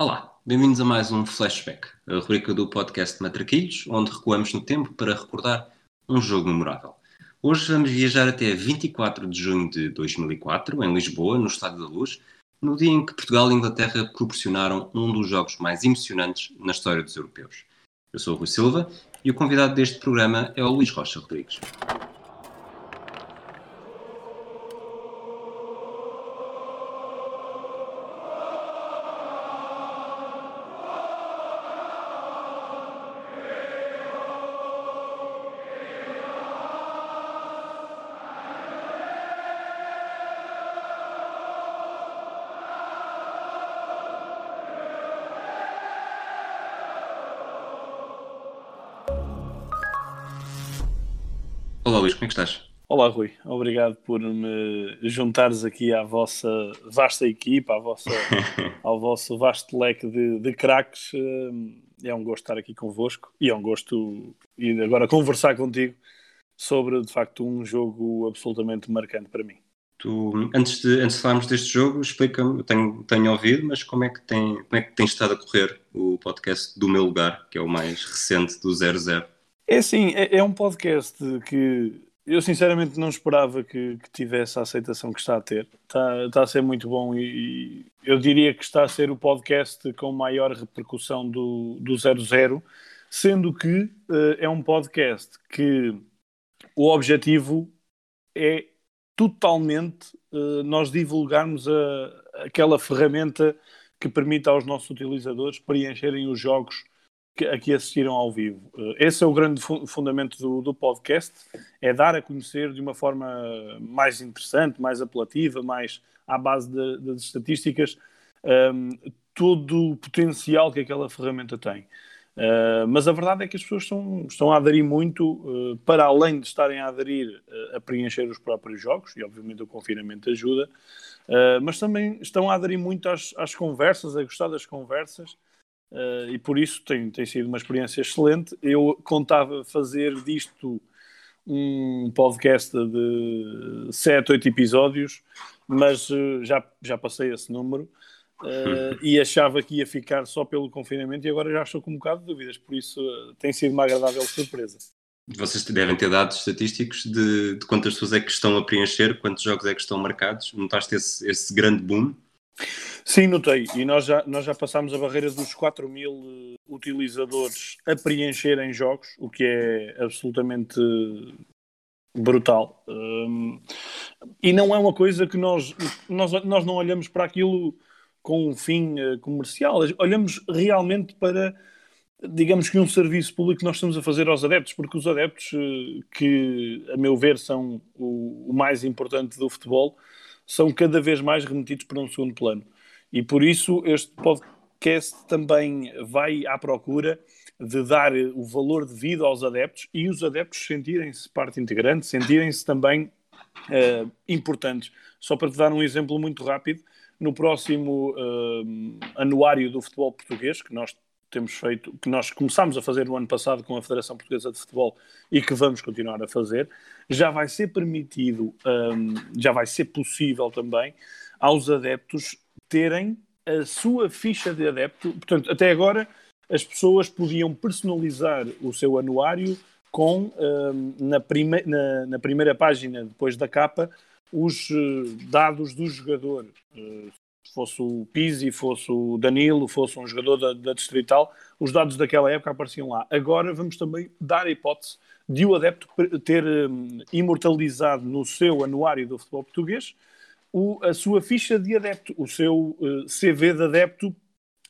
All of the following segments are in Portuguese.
Olá, bem-vindos a mais um Flashback, a rubrica do podcast Matraquilhos, onde recuamos no tempo para recordar um jogo memorável. Hoje vamos viajar até 24 de junho de 2004, em Lisboa, no Estádio da Luz, no dia em que Portugal e Inglaterra proporcionaram um dos jogos mais emocionantes na história dos europeus. Eu sou o Rui Silva e o convidado deste programa é o Luís Rocha Rodrigues. Estás? Olá Rui, obrigado por me juntares aqui à vossa vasta equipa, à vossa, ao vosso vasto leque de, de craques. É um gosto estar aqui convosco e é um gosto ir agora conversar contigo sobre de facto um jogo absolutamente marcante para mim. Tu, antes de, antes de falarmos deste jogo, explica-me, eu tenho, tenho ouvido, mas como é, que tem, como é que tem estado a correr o podcast do meu lugar, que é o mais recente do 00? É assim, é, é, um podcast que eu sinceramente não esperava que, que, tivesse a aceitação que está a ter. Está, está a ser muito bom e, e, eu diria que está a ser o podcast com maior repercussão do, do 00, sendo que uh, é um podcast que o objetivo é totalmente uh, nós divulgarmos a, aquela ferramenta que permite aos nossos utilizadores preencherem os jogos que assistiram ao vivo. Eh, esse é o grande fundamento do, do, podcast, é dar a conhecer de uma forma mais interessante, mais apelativa, mais à base de, das estatísticas, um, ehm, todo o potencial que aquela ferramenta tem. Uh, mas a verdade é que as pessoas estão, estão a aderir muito, uh, para além de estarem a aderir uh, a preencher os próprios jogos, e obviamente o confinamento ajuda, mas também estão a aderir muito às, às conversas, a gostar das conversas, Uh, e por isso tem, tem sido uma experiência excelente. Eu contava fazer disto um podcast de 7, 8 episódios, mas uh, já, já passei esse número uh, e achava que ia ficar só pelo confinamento e agora já estou com um bocado de dúvidas, por isso tem sido uma agradável surpresa. Vocês devem ter dados estatísticos de, de quantas pessoas é que estão a preencher, quantos jogos é que estão marcados. Notaste esse, esse grande boom? Sim, notei. E nós já, nós já passámos a barreira dos 4 mil eh, utilizadores a preencherem jogos, o que é absolutamente brutal. Um, e não é uma coisa que nós, nós, nós não olhamos para aquilo com um fim uh, comercial, olhamos realmente para, digamos que, um serviço público que nós estamos a fazer aos adeptos, porque os adeptos, uh, que a meu ver são o, o mais importante do futebol, são cada vez mais remetidos para um segundo plano. E por isso este podcast também vai à procura de dar o valor devido aos adeptos e os adeptos sentirem-se parte integrante, sentirem-se também uh, importantes. Só para te dar um exemplo muito rápido, no próximo uh, anuário do futebol português, que nós temos feito, que nós começámos a fazer no ano passado com a Federação Portuguesa de Futebol e que vamos continuar a fazer, já vai ser permitido, um, já vai ser possível também aos adeptos terem a sua ficha de adepto. Portanto, até agora as pessoas podiam personalizar o seu anuário com um, na, prime na, na, primeira página, depois da capa, os uh, dados do jogador. Uh, fosse o Pizzi, fosse o Danilo, fosse um jogador da, da Distrital, os dados daquela época apareciam lá. Agora vamos também dar a hipótese de o adepto ter um, imortalizado no seu anuário do futebol português o, a sua ficha de adepto, o seu uh, CV de adepto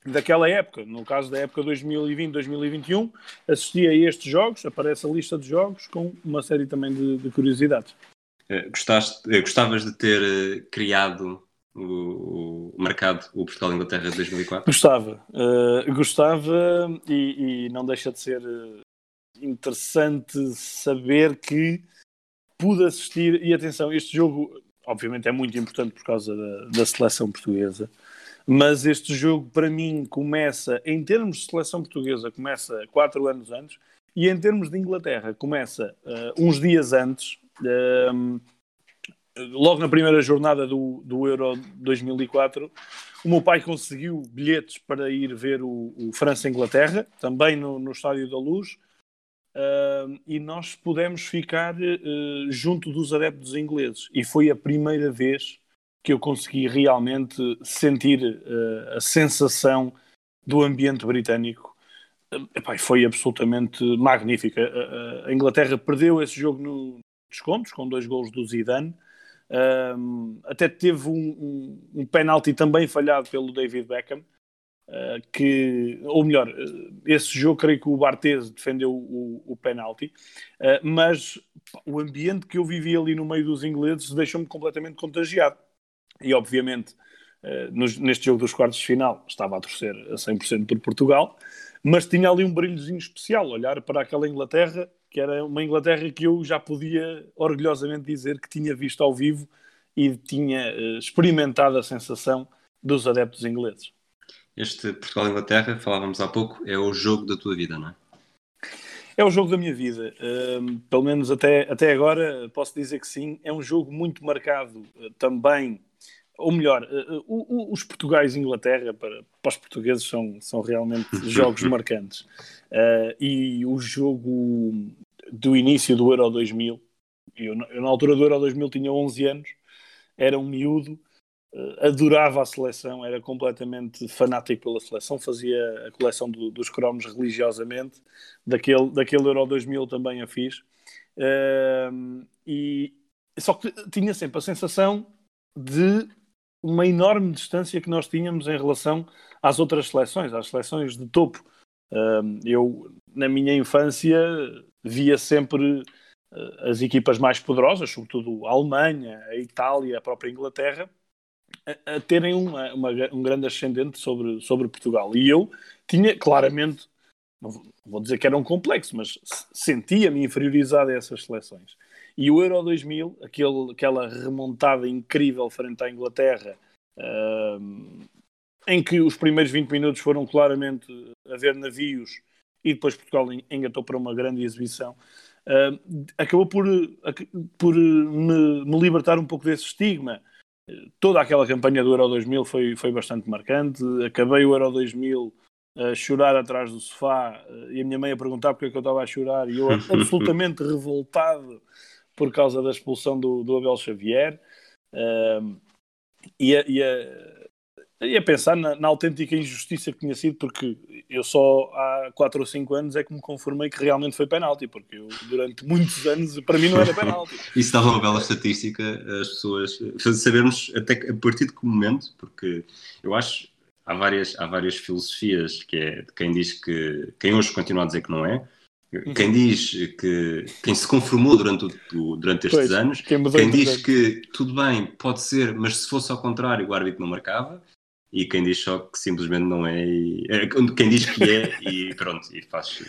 daquela época. No caso da época 2020-2021, assistia a estes jogos, aparece a lista de jogos com uma série também de, de curiosidades. Uh, gostaste, uh, gostavas de ter criado o, o marcado o Portugal-Inglaterra de 2004? Gostava, gostava e, e, não deixa de ser interessante saber que pude assistir, e atenção, este jogo obviamente é muito importante por causa da, da, seleção portuguesa, mas este jogo para mim começa, em termos de seleção portuguesa, começa quatro anos antes, e em termos de Inglaterra começa uh, uns dias antes, uh, logo na primeira jornada do, do Euro 2004, O meu pai conseguiu bilhetes para ir ver o, o França-Inglaterra, também no, no Estádio da Luz, uh, e nós pudemos ficar uh, junto dos adeptos ingleses. E foi a primeira vez que eu consegui realmente sentir uh, a sensação do ambiente britânico. Epá, foi absolutamente magnífica. A, Inglaterra perdeu esse jogo no descontos, com dois gols do Zidane, até teve um, um, um penalti também falhado pelo David Beckham, que, ou melhor, uh, esse jogo creio que o Barthez defendeu o, o penalti, uh, mas o ambiente que eu vivi ali no meio dos ingleses deixou-me completamente contagiado. E obviamente, neste jogo dos quartos de final, estava a torcer a 100% por Portugal, mas tinha ali um brilhozinho especial, olhar para aquela Inglaterra que era uma Inglaterra que eu já podia orgulhosamente dizer que tinha visto ao vivo e tinha experimentado a sensação dos adeptos ingleses. Este Portugal-Inglaterra, falávamos há pouco, é o jogo da tua vida, não é? É o jogo da minha vida. Uh, pelo menos até, até agora posso dizer que sim. É um jogo muito marcado uh, também, ou melhor, uh, os Portugais e Inglaterra, para, para os portugueses, são, são realmente jogos marcantes. E o jogo do início do Euro 2000, eu, eu, na altura do Euro 2000 tinha 11 anos, era um miúdo, adorava a seleção, era completamente fanático pela seleção, fazia a coleção do, dos cromos religiosamente, daquele, daquele Euro 2000 também a fiz. Uh, e, só que tinha sempre a sensação de uma enorme distância que nós tínhamos em relação às outras seleções, às seleções de topo eu, na minha infância, via sempre uh, as equipas mais poderosas, sobretudo a Alemanha, a Itália, a própria Inglaterra, a, terem uma, uma, um grande ascendente sobre, sobre Portugal. E eu tinha claramente, não vou dizer que era um complexo, mas sentia-me inferiorizado a essas seleções. E o Euro 2000, aquele, aquela remontada incrível frente à Inglaterra, uh, em que os primeiros 20 minutos foram claramente a ver navios e depois Portugal engatou para uma grande exibição. Uh, acabou por, por me, me, libertar um pouco desse estigma. Toda aquela campanha do Euro 2000 foi, foi bastante marcante. Acabei o Euro 2000 a chorar atrás do sofá uh, e a minha mãe a perguntar porque é que eu estava a chorar e eu absolutamente revoltado por causa da expulsão do, do Abel Xavier. Uh, e, a, e a, e a pensar na, na, autêntica injustiça que tinha sido, porque eu só há 4 ou 5 anos é que me conformei que realmente foi penalti, porque eu, durante muitos anos, para mim não era penalti. Isso dava uma bela estatística, as pessoas sabermos até a partir de que momento, porque eu acho há várias, há várias filosofias que é de quem diz que quem hoje continua a dizer que não é, quem diz que quem se conformou durante, o, durante estes pois, anos, quem, quem diz que tudo bem, pode ser, mas se fosse ao contrário, o árbitro não marcava, e quem diz só que simplesmente não é, e, é quem diz que é e pronto, e faz.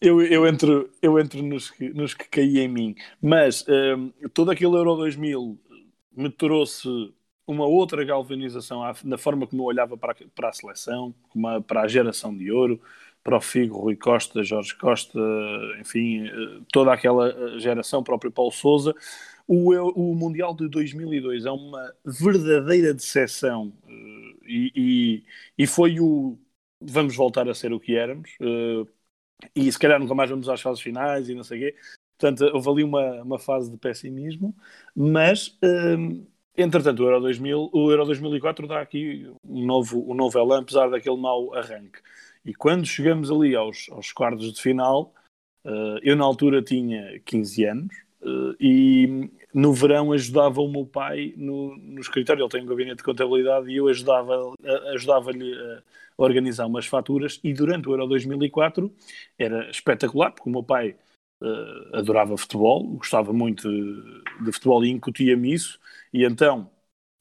Eu, eu entro, eu entro nos, que, nos que caí em mim, mas um, todo aquele Euro 2000 me trouxe uma outra galvanização na forma como eu olhava para, para a seleção, uma, para a geração de ouro, para o Figo, Rui Costa, Jorge Costa, enfim, eh, toda aquela eh, geração, próprio Paulo Souza. O, o Mundial de 2002 é uma verdadeira decepção eh, e, e, e, foi o vamos voltar a ser o que éramos e se calhar nunca mais vamos às fases finais e não sei o quê. Portanto, houve ali uma, uma fase de pessimismo, mas entretanto o Euro 2000, o Euro 2004 dá aqui um novo, um novo elan, apesar daquele mau arranque. E quando chegamos ali aos, aos quartos de final, uh, eu na altura tinha 15 anos e no verão ajudava o meu pai no, no escritório. Ele tem um gabinete de contabilidade e eu ajudava-lhe ajudava a organizar umas faturas. E durante o Euro 2004 era espetacular, porque o meu pai uh, adorava futebol, gostava muito de, de futebol e incutia-me isso. E então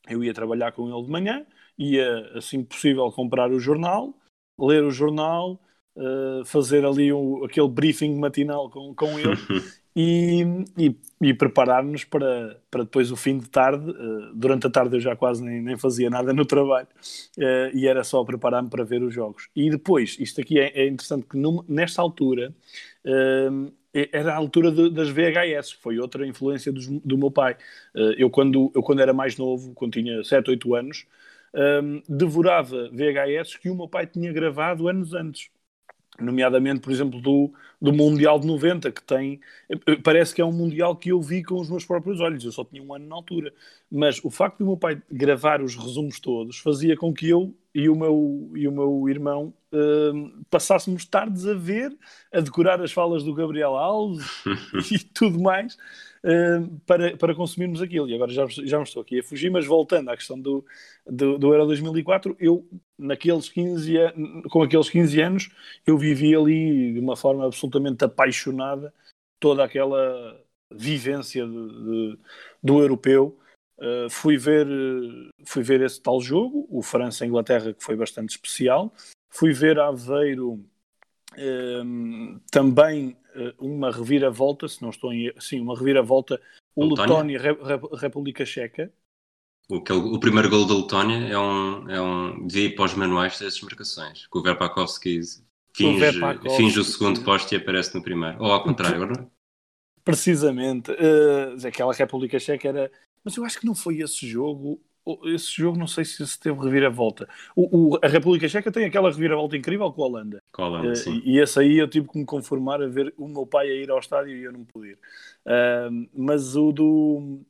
eu ia trabalhar com ele de manhã, ia assim possível comprar o jornal ler o jornal, uh, fazer ali o, aquele briefing matinal com, com ele e, e, e preparar-nos para, para depois o fim de tarde. Uh, durante a tarde eu já quase nem, nem fazia nada no trabalho uh, e era só preparar-me para ver os jogos. E depois, isto aqui é, é interessante que num, nesta altura era a altura de, das VHS, foi outra influência dos, do meu pai. eu, quando, eu, quando era mais novo, quando tinha 7, 8 anos, um, devorava VHS que o meu pai tinha gravado anos antes nomeadamente, por exemplo, do, do Mundial de 90, que tem. Parece que é um Mundial que eu vi com os meus próprios olhos, eu só tinha um ano na altura. Mas o facto do meu pai gravar os resumos todos fazia com que eu e o meu, e o meu irmão uh, passássemos tardes a ver, a decorar as falas do Gabriel Alves e tudo mais uh, para, para consumirmos aquilo. E agora já, já me estou aqui a fugir, mas voltando à questão do, do, do Euro 2004, eu, naqueles 15, com aqueles 15 anos, eu vivi ali de uma forma absolutamente apaixonada toda aquela vivência de, de, do europeu. Uh, fui ver fui ver esse tal jogo o França Inglaterra que foi bastante especial fui ver Aveiro um, também uh, uma reviravolta, se não estou em sim, uma reviravolta, o Letónia, Re, Re, República Checa. O, que, o primeiro gol da Letónia é um, é um devia ir para os manuais dessas marcações, que o Verpakovski finge, o, finge o segundo poste e aparece no primeiro. Ou ao contrário, agora? Precisamente. Uh, aquela República Checa era. Mas eu acho que não foi esse jogo esse jogo não sei se, se teve reviravolta. O, o, a República Checa tem aquela reviravolta incrível com a Holanda. Com a Holanda, uh, sim. E, esse aí eu tive que me conformar a ver o meu pai a ir ao estádio e eu não pude ir. Uh, mas o do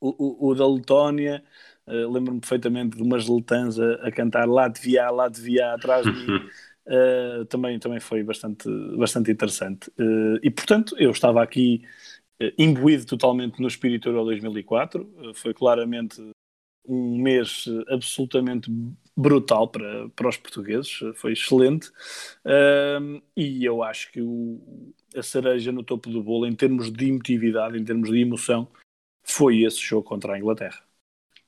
o, o da Letónia, uh, lembro-me perfeitamente de umas letãs a, a cantar lá de via, lá de via atrás de mim. Uh, também, também foi bastante, bastante interessante. Uh, e portanto, eu estava aqui uh, imbuído totalmente no espírito Euro 2004. foi claramente um mês eh, absolutamente brutal para, para os portugueses, foi excelente. Um, e eu acho que o, a cereja no topo do bolo, em termos de emotividade, em termos de emoção, foi esse jogo contra a Inglaterra.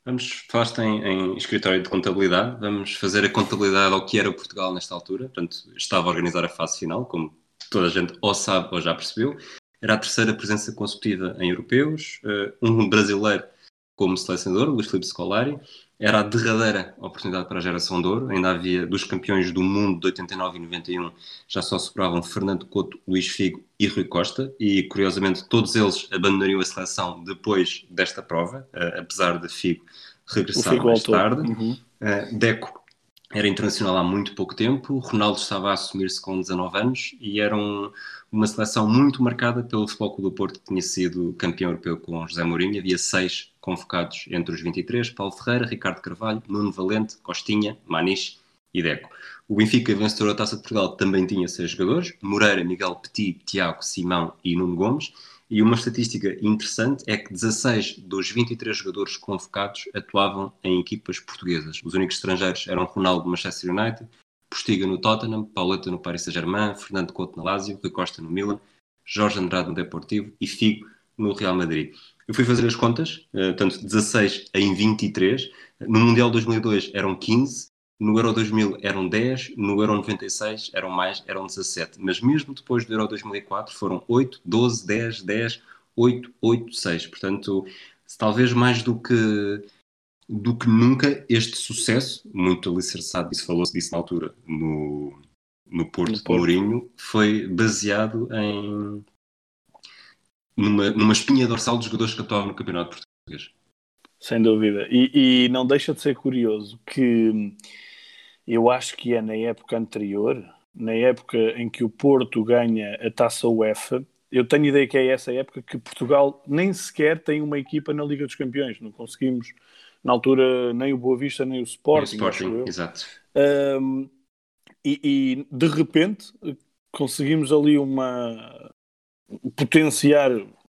Vamos, falaste em, em escritório de contabilidade, vamos fazer a contabilidade ao que era Portugal nesta altura. Portanto, estava a organizar a fase final, como toda a gente ou sabe ou já percebeu. Era a terceira presença consecutiva em europeus, uh, um brasileiro como selecionador, Luís Filipe Scolari. Era a derradeira oportunidade para a geração de ouro. Ainda havia dos campeões do mundo de 89 e 91, já só superavam Fernando Couto, Luís Figo e Rui Costa. E curiosamente, todos eles abandonariam a seleção depois desta prova, uh, apesar de Figo regressar Figo mais tarde. Uhum. Uh, Deco era internacional há muito pouco tempo, Ronaldo estava a assumir-se com 19 anos e era um, uma seleção muito marcada pelo Futebol Clube do Porto, que tinha sido campeão europeu com José Mourinho. Havia seis convocados entre os 23, Paulo Ferreira, Ricardo Carvalho, Nuno Valente, Costinha, Maniche e Deco. O Benfica, vencedor da Taça de Portugal, também tinha seis jogadores, Moreira, Miguel Petit, Tiago, Simão e Nuno Gomes. E uma estatística interessante é que 16 dos 23 jogadores convocados atuavam em equipas portuguesas. Os únicos estrangeiros eram Ronaldo do Manchester United, Postiga no Tottenham, Pauleta no Paris Saint-Germain, Fernando Couto no Lazio, Rui Costa no Milan, Jorge Andrade no Deportivo e Figo no Real Madrid. Eu fui fazer as contas, uh, tanto 16 em 23. No Mundial 2002 eram 15, no Euro 2000 eram 10, no Euro 96 eram mais, eram 17. Mas mesmo depois do Euro 2004 foram 8, 12, 10, 10, 8, 8, 6. Portanto, talvez mais do que do que nunca este sucesso, muito alicerçado, isso falou-se disso na altura, no, no Porto, no Porto. de Mourinho, foi baseado em numa, numa espinha dorsal dos jogadores que atuavam no Campeonato Português. Sem dúvida. E, e não deixa de ser curioso que eu acho que é na época anterior, na época em que o Porto ganha a taça UEFA, eu tenho ideia que é essa época que Portugal nem sequer tem uma equipa na Liga dos Campeões. Não conseguimos, na altura, nem o Boa Vista, nem o Sporting. Nem o Sporting, exato. Um, e, e, de repente conseguimos ali uma, potenciar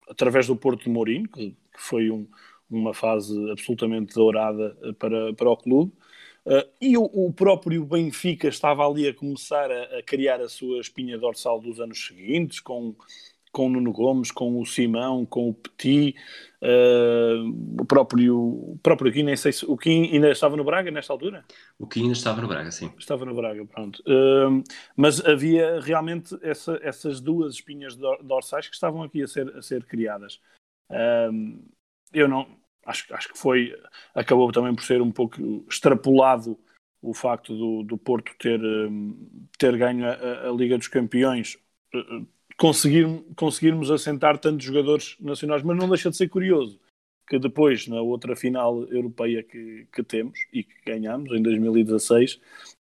através do Porto de Mourinho, que, foi um, uma fase absolutamente dourada para, para o clube. Uh, e o, o, próprio Benfica estava ali a começar a, a, criar a sua espinha dorsal dos anos seguintes, com com o Nuno Gomes, com o Simão, com o Petit, uh, o próprio, o próprio Kim, nem sei se o Kim ainda estava no Braga nesta altura? O Kim ainda estava no Braga, sim. Estava no Braga, pronto. Uh, mas havia realmente essa, essas duas espinhas dorsais que estavam aqui a ser, a ser criadas. Uh, eu não, acho, acho que foi, acabou também por ser um pouco extrapolado o facto do, do Porto ter, ter ganho a, a Liga dos Campeões conseguir, conseguirmos assentar tantos jogadores nacionais, mas não deixa de ser curioso que depois, na outra final europeia que, que temos e que ganhamos em 2016,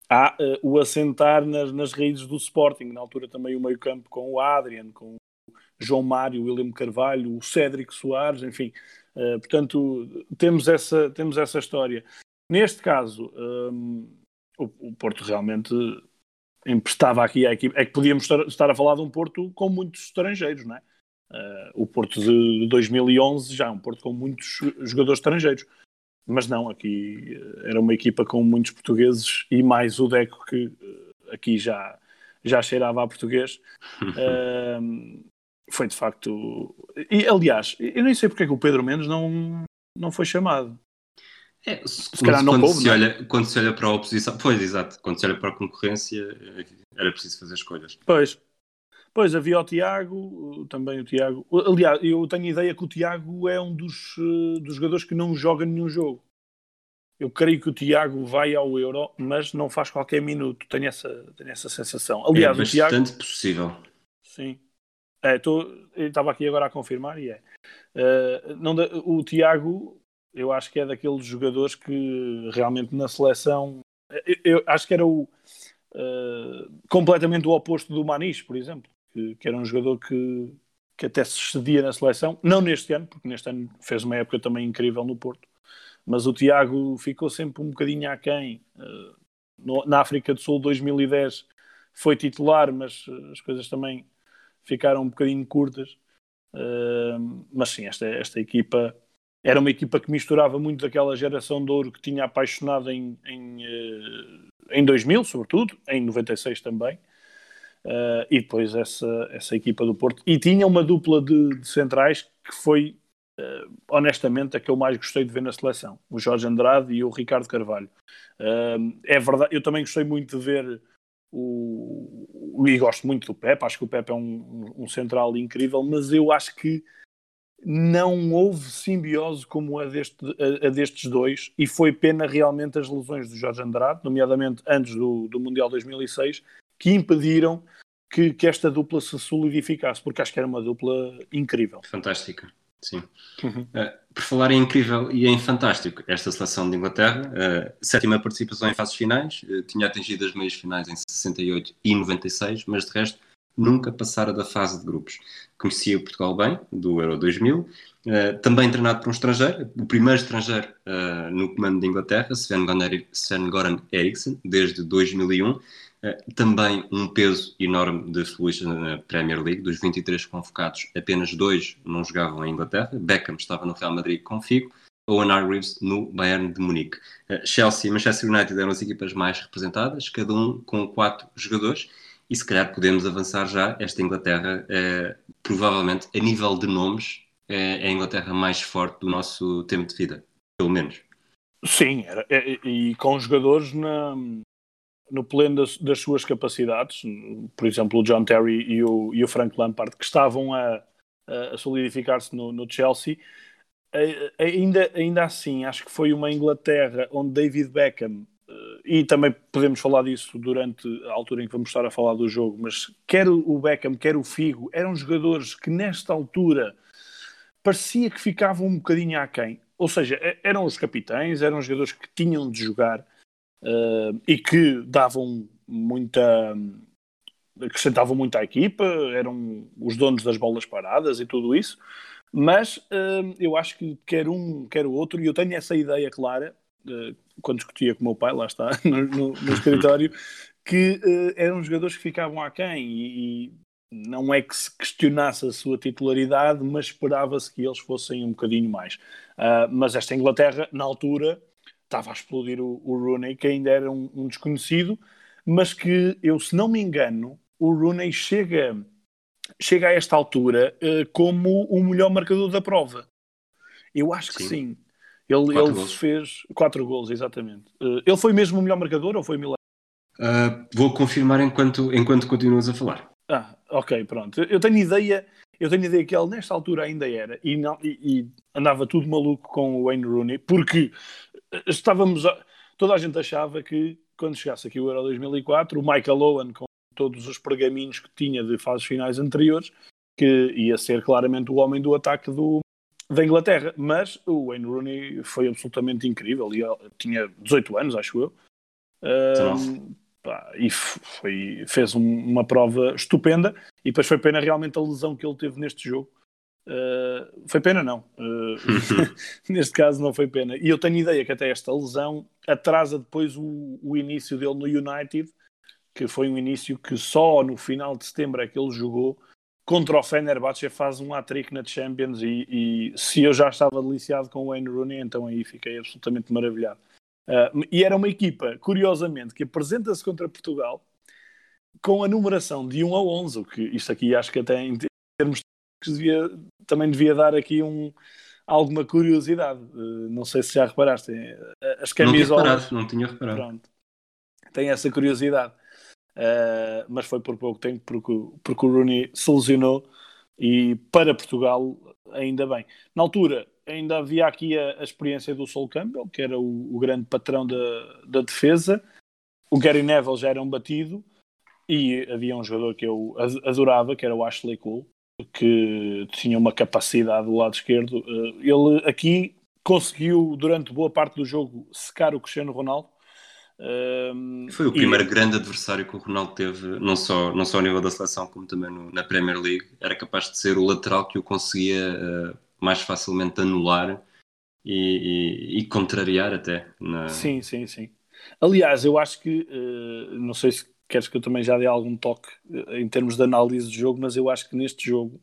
há uh, o assentar nas, nas raízes do Sporting. Na altura também o meio-campo com o Adrian, com o João Mário, o William Carvalho, o Cédric Soares, enfim. Uh, portanto, temos essa, temos essa história. Neste caso, um, o, o, Porto realmente emprestava aqui à equipe. É que podíamos estar, a falar de um Porto com muitos estrangeiros, não é? Uh, o Porto de 2011 já é um Porto com muitos jogadores estrangeiros. Mas não, aqui eh, era uma equipa com muitos portugueses e mais o Deco que eh, aqui já, já cheirava a português. uh, foi de facto. E aliás, eu nem sei porque é que o Pedro Mendes não, não foi chamado. É, se, se calhar não quando, coube, se não? É? olha, quando se olha para a oposição, pois exato, quando se olha para a concorrência era preciso fazer escolhas. Pois, Pois, havia o Tiago, também o Tiago. Aliás, eu tenho a ideia que o Tiago é um dos, eh, dos jogadores que não joga nenhum jogo. Eu creio que o Tiago vai ao Euro, mas não faz qualquer minuto. Tenho essa, tenho essa sensação. Aliás, é bastante Tiago, possível. Sim. É, tô, eu estava aqui agora a confirmar e é. Uh, não, o Tiago, eu acho que é daqueles jogadores que realmente na seleção. Eu, eu acho que era o. Uh, completamente o oposto do Manis, por exemplo que, que era um jogador que, que até se cedia na seleção, não neste ano, porque neste ano fez uma época também incrível no Porto, mas o Tiago ficou sempre um bocadinho aquém. Uh, no, na África do Sul 2010 foi titular, mas as coisas também ficaram um bocadinho curtas. Uh, mas sim, esta, esta equipa era uma equipa que misturava muito daquela geração de ouro que tinha apaixonado em, em, uh, em 2000, sobretudo, em 96 também. Uh, e depois essa, essa equipa do Porto. E tinha uma dupla de, de centrais que foi, uh, honestamente, a que eu mais gostei de ver na seleção: o Jorge Andrade e o Ricardo Carvalho. Uh, é verdade, eu também gostei muito de ver o. E gosto muito do Pepe, acho que o Pepe é um, um central incrível, mas eu acho que não houve simbiose como a, deste, a, a, destes dois e foi pena realmente as lesões do Jorge Andrade, nomeadamente antes do, do Mundial 2006, que impediram que, que, esta dupla se solidificasse, porque acho que era uma dupla incrível. Fantástica, sim. Uhum. Uh, por falar em incrível e em fantástico, esta seleção de Inglaterra, uh, sétima participação em fases finais, uh, tinha atingido as meias finais em 68 e 96, mas de resto nunca passara da fase de grupos. Conhecia o Portugal bem, do Euro 2000, uh, também treinado por um estrangeiro, o primeiro estrangeiro uh, no comando de Inglaterra, Sven-Goran Eriksson, desde 2001, eh, também um peso enorme de futebolistas na Premier League. Dos 23 convocados, apenas dois não jogavam em Inglaterra. Beckham estava no Real Madrid com Figo. Owen Hargreaves no Bayern de Munique. Eh, Chelsea e Manchester United eram as equipas mais representadas, cada um com quatro jogadores. E se calhar podemos avançar já. Esta Inglaterra, é, provavelmente, a nível de nomes, é a Inglaterra mais forte do nosso tempo de vida, pelo menos. Sim, era, e, e com jogadores na, no pleno das, das, suas capacidades, por exemplo, o John Terry e o, e o Frank Lampard, que estavam a, a solidificar-se no, no, Chelsea, ainda, ainda assim, acho que foi uma Inglaterra onde David Beckham, eh, e também podemos falar disso durante a altura em que vamos estar a falar do jogo, mas quer o Beckham, quer o Figo, eram jogadores que nesta altura parecia que ficavam um bocadinho aquém. Ou seja, eram os capitães, eram jogadores que tinham de jogar, uh, e que davam muita acrescentavam muito à equipa, eram os donos das bolas paradas e tudo isso, mas uh, eu acho que quer um, quer o outro, e eu tenho essa ideia clara, quando discutia com o meu pai, lá está, no, no, no escritório, que uh, eram jogadores que ficavam aquém e, e não é que se questionasse a sua titularidade, mas esperava-se que eles fossem um bocadinho mais. Uh, mas esta Inglaterra, na altura, estava a explodir o, o Rooney, que ainda era um, um, desconhecido, mas que eu, se não me engano, o Rooney chega, chega a esta altura uh, como o melhor marcador da prova. Eu acho sim. que sim. Ele, ele fez quatro gols, exatamente. Uh, ele foi mesmo o melhor marcador ou foi Milão? Uh, vou confirmar enquanto, enquanto continuas a falar. Ah, ok, pronto. Eu tenho ideia, eu tenho ideia que ele nesta altura ainda era e, não, e, e andava tudo maluco com o Wayne Rooney, porque estávamos. A, toda a gente achava que quando chegasse aqui o Euro 2004, o Michael Owen, com todos os pergaminhos que tinha de fases finais anteriores, que ia ser claramente o homem do ataque do, da Inglaterra, mas o Wayne Rooney foi absolutamente incrível. Ele tinha 18 anos, acho eu. Uh, pá, e foi, fez um, uma prova estupenda. E depois foi pena realmente a lesão que ele teve neste jogo. Uh, foi pena, não. Uh, neste caso, não foi pena. E eu tenho ideia que até esta lesão atrasa depois o, o início dele no United, que foi um início que só no final de setembro é que ele jogou contra o Fenerbahçe faz um hat-trick na Champions e, e, se eu já estava deliciado com o Wayne Rooney, então aí fiquei absolutamente maravilhado. Uh, e era uma equipa, curiosamente, que apresenta-se contra Portugal com a numeração de 1 a 11, o que isto aqui acho que até em termos devia, também devia dar aqui um, alguma curiosidade. Uh, não sei se já reparaste, as camisolas... Não tinha reparado, não tinha reparado. Pronto, tem essa curiosidade. Uh, mas foi por pouco tempo porque, porque o Rooney se lesionou e para Portugal ainda bem. Na altura ainda havia aqui a, a experiência do Sol Campbell, que era o, o, grande patrão da, da defesa. O Gary Neville já era um batido e havia um jogador que eu adorava, que era o Ashley Cole, que tinha uma capacidade do lado esquerdo. Uh, ele aqui conseguiu, durante boa parte do jogo, secar o Cristiano Ronaldo foi o primeiro e... grande adversário que o Ronaldo teve, não só, não só ao nível da seleção, como também no, na Premier League. Era capaz de ser o lateral que o conseguia uh, mais facilmente anular e, e, e contrariar até. Na... Sim, sim, sim. Aliás, eu acho que, uh, não sei se queres que eu também já dê algum toque uh, em termos de análise de jogo, mas eu acho que neste jogo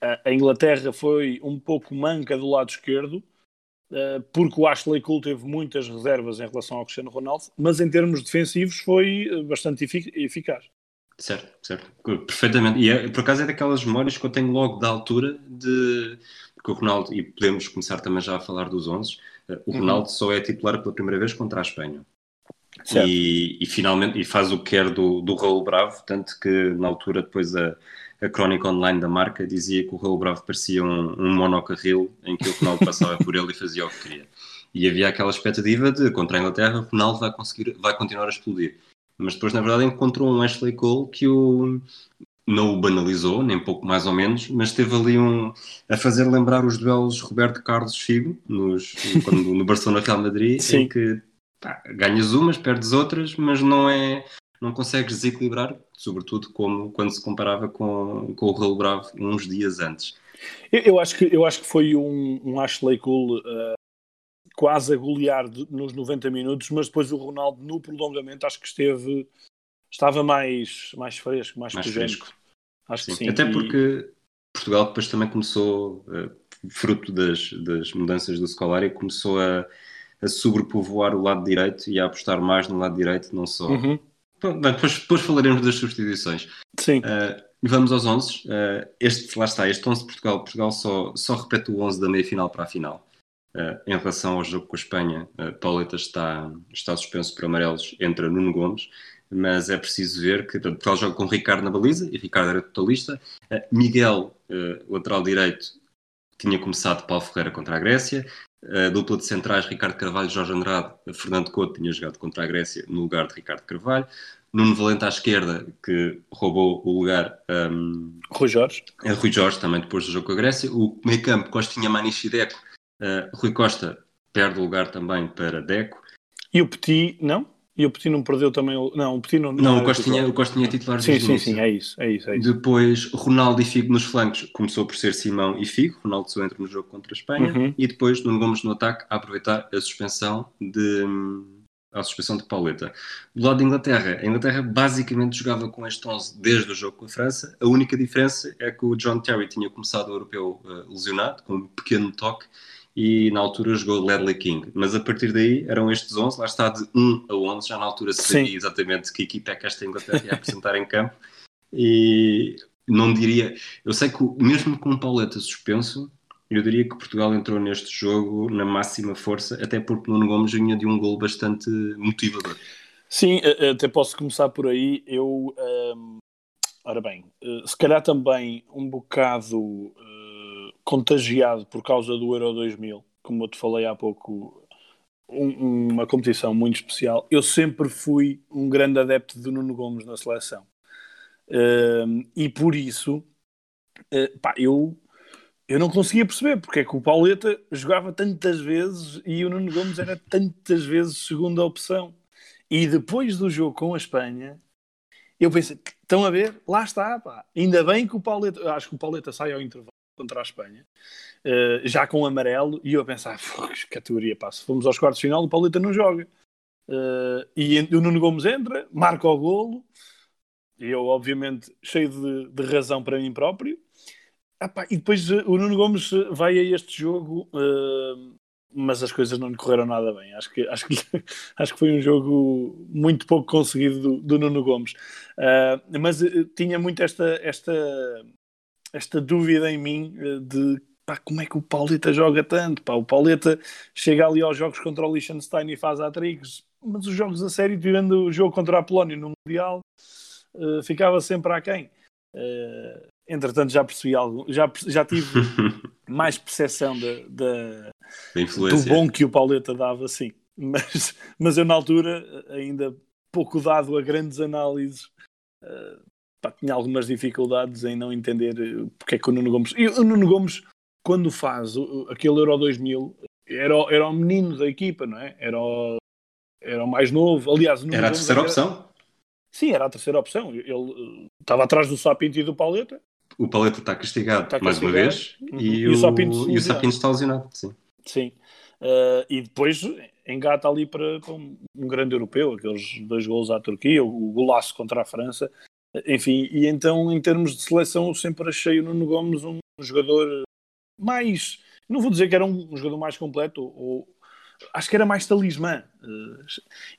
a Inglaterra foi um pouco manca do lado esquerdo porque o Ashley Cole teve muitas reservas em relação ao Cristiano Ronaldo, mas em termos defensivos foi eh, bastante eficaz. Certo, certo, perfeitamente. E é, por acaso é daquelas memórias que eu tenho logo da altura de que o Ronaldo, e podemos começar também já a falar dos 11, eh, o uhum. Ronaldo uhum. só é titular pela primeira vez contra a Espanha. E, e, finalmente e faz o que quer do, do Raul Bravo, tanto que na altura depois a, a crónica online da marca dizia que o Raul Bravo parecia um, um monocarril em que o Ronaldo passava por ele e fazia o que queria. E havia aquela expectativa de contra a Inglaterra o Ronaldo vai conseguir, vai continuar a explodir. Mas depois, na verdade, encontrou um Ashley Cole que o não o banalizou, nem pouco mais ou menos, mas teve ali um a fazer lembrar os duelos Roberto Carlos Figo nos, quando, no Barcelona Real Madrid, Sim. em que pá, ganhas umas, perdes outras, mas não é não consegues desequilibrar, sobretudo como quando se comparava com, com o Raul Bravo uns dias antes. Eu, eu, acho, que, eu acho que foi um, um Ashley Cole uh, quase a golear de, nos 90 minutos, mas depois o Ronaldo no prolongamento acho que esteve estava mais, mais fresco, mais, mais fresco. Acho sim. que sim. Até e... porque Portugal depois também começou, uh, fruto das, das mudanças do Scolari, começou a, a sobrepovoar o lado direito e a apostar mais no lado direito, não só uhum. Depois, depois falaremos das substituições. Sim. Uh, vamos aos 11. Uh, este, lá está, este 11 de Portugal. Portugal só, só repete o 11 da meia-final para a final. Uh, em relação ao jogo com a Espanha, uh, Pauleta está, está suspenso por amarelos, entra Nuno Gomes, mas é preciso ver que Portugal joga com Ricardo na baliza, e Ricardo era totalista. Miguel, lateral direito, tinha começado Paulo Ferreira contra a Grécia. A dupla de centrais, Ricardo Carvalho, Jorge Andrade, Fernando Couto tinha jogado contra a Grécia no lugar de Ricardo Carvalho. Nuno Valente à esquerda, que roubou o lugar. Um, Rui Jorge. É Rui Jorge, também depois do jogo com a Grécia. O meio campo, Costinha, Maniche e Deco. Uh, Rui Costa perde o lugar também para Deco. E o Petit, não? E o Petit não perdeu também o. Não, o Petit não. Não, não o, Costinha, o Costinha é titular Sim, sim, sim, é isso, é isso, é isso. Depois, Ronaldo e Figo nos flancos, começou por ser Simão e Figo. Ronaldo só entra no jogo contra a Espanha. Uhum. E depois, Nuno Gomes no ataque, a aproveitar a suspensão de. A suspensão de Pauleta. Do lado da Inglaterra, a Inglaterra basicamente jogava com este 11 desde o jogo com a França. A única diferença é que o John Terry tinha começado o europeu uh, lesionado, com um pequeno toque, e na altura jogou Ledley King. Mas a partir daí eram estes 11, lá está de 1 a 11, já na altura se sabia exatamente que equipa é que esta Inglaterra ia apresentar em campo. E não diria, eu sei que mesmo com o Pauleta suspenso, eu diria que Portugal entrou neste jogo na máxima força, até porque Nuno Gomes vinha de um gol bastante motivador. Sim, até posso começar por aí. Eu, hum, ora bem, eh, se calhar também um bocado contagiado por causa do Euro 2000, como eu te falei há pouco, um, uma competição muito especial. Eu sempre fui um grande adepto de Nuno Gomes na seleção. Uh, e por isso, uh, pá, eu eu não conseguia perceber porque é que o Pauleta jogava tantas vezes e o Nuno Gomes era tantas vezes segunda opção. E depois do jogo com a Espanha, eu pensei, estão a ver? Lá está, pá. Ainda bem que o Pauleta, acho que o Pauleta sai ao intervalo contra a Espanha, uh, já com amarelo, e eu a pensar, que categoria, pá, se fomos aos quartos de final, o Pauleta não joga. Uh, e o Nuno Gomes entra, marca o golo, e eu, obviamente, cheio de, de razão para mim próprio. e depois uh, o Nuno Gomes vai a este jogo, mas as coisas não lhe correram nada bem. Acho que, acho que, acho que foi um jogo muito pouco conseguido do, do Nuno Gomes. mas tinha muito esta, esta esta dúvida em mim eh, de pá, como é que o Pauleta joga tanto? Pá, o Pauleta chega ali aos jogos contra o Liechtenstein e faz atrigos, mas os jogos a sério, tirando o jogo contra a Polónia no Mundial, uh, ficava sempre aquém. Uh, entretanto, já percebi algo, já, já tive mais percepção de, de, do bom que o Pauleta dava, sim. Mas, mas eu, na altura, ainda pouco dado a grandes análises, uh, pá, tinha algumas dificuldades em não entender eh, porque é que o Nuno Gomes. E o Nuno Gomes, quando faz aquele Euro 2000, era, era o menino da equipa, não é? Era o, era o mais novo. Aliás, era a terceira era... opção? Sim, era a terceira opção. Ele eh, estava atrás do Sapinto e do Pauleta. O Pauleta está castigado, está mais uma vez uhum. e, e, o, Sapinto, e o Sapinto está lesionado. Sim. Sim. Uh, e depois engata ali para, para um, um, grande europeu, aqueles dois gols à Turquia, o, o golaço contra a França. Enfim, e então em termos de seleção eu sempre achei o Nuno Gomes um jogador mais, não vou dizer que era um, jogador mais completo, ou, acho que era mais talismã.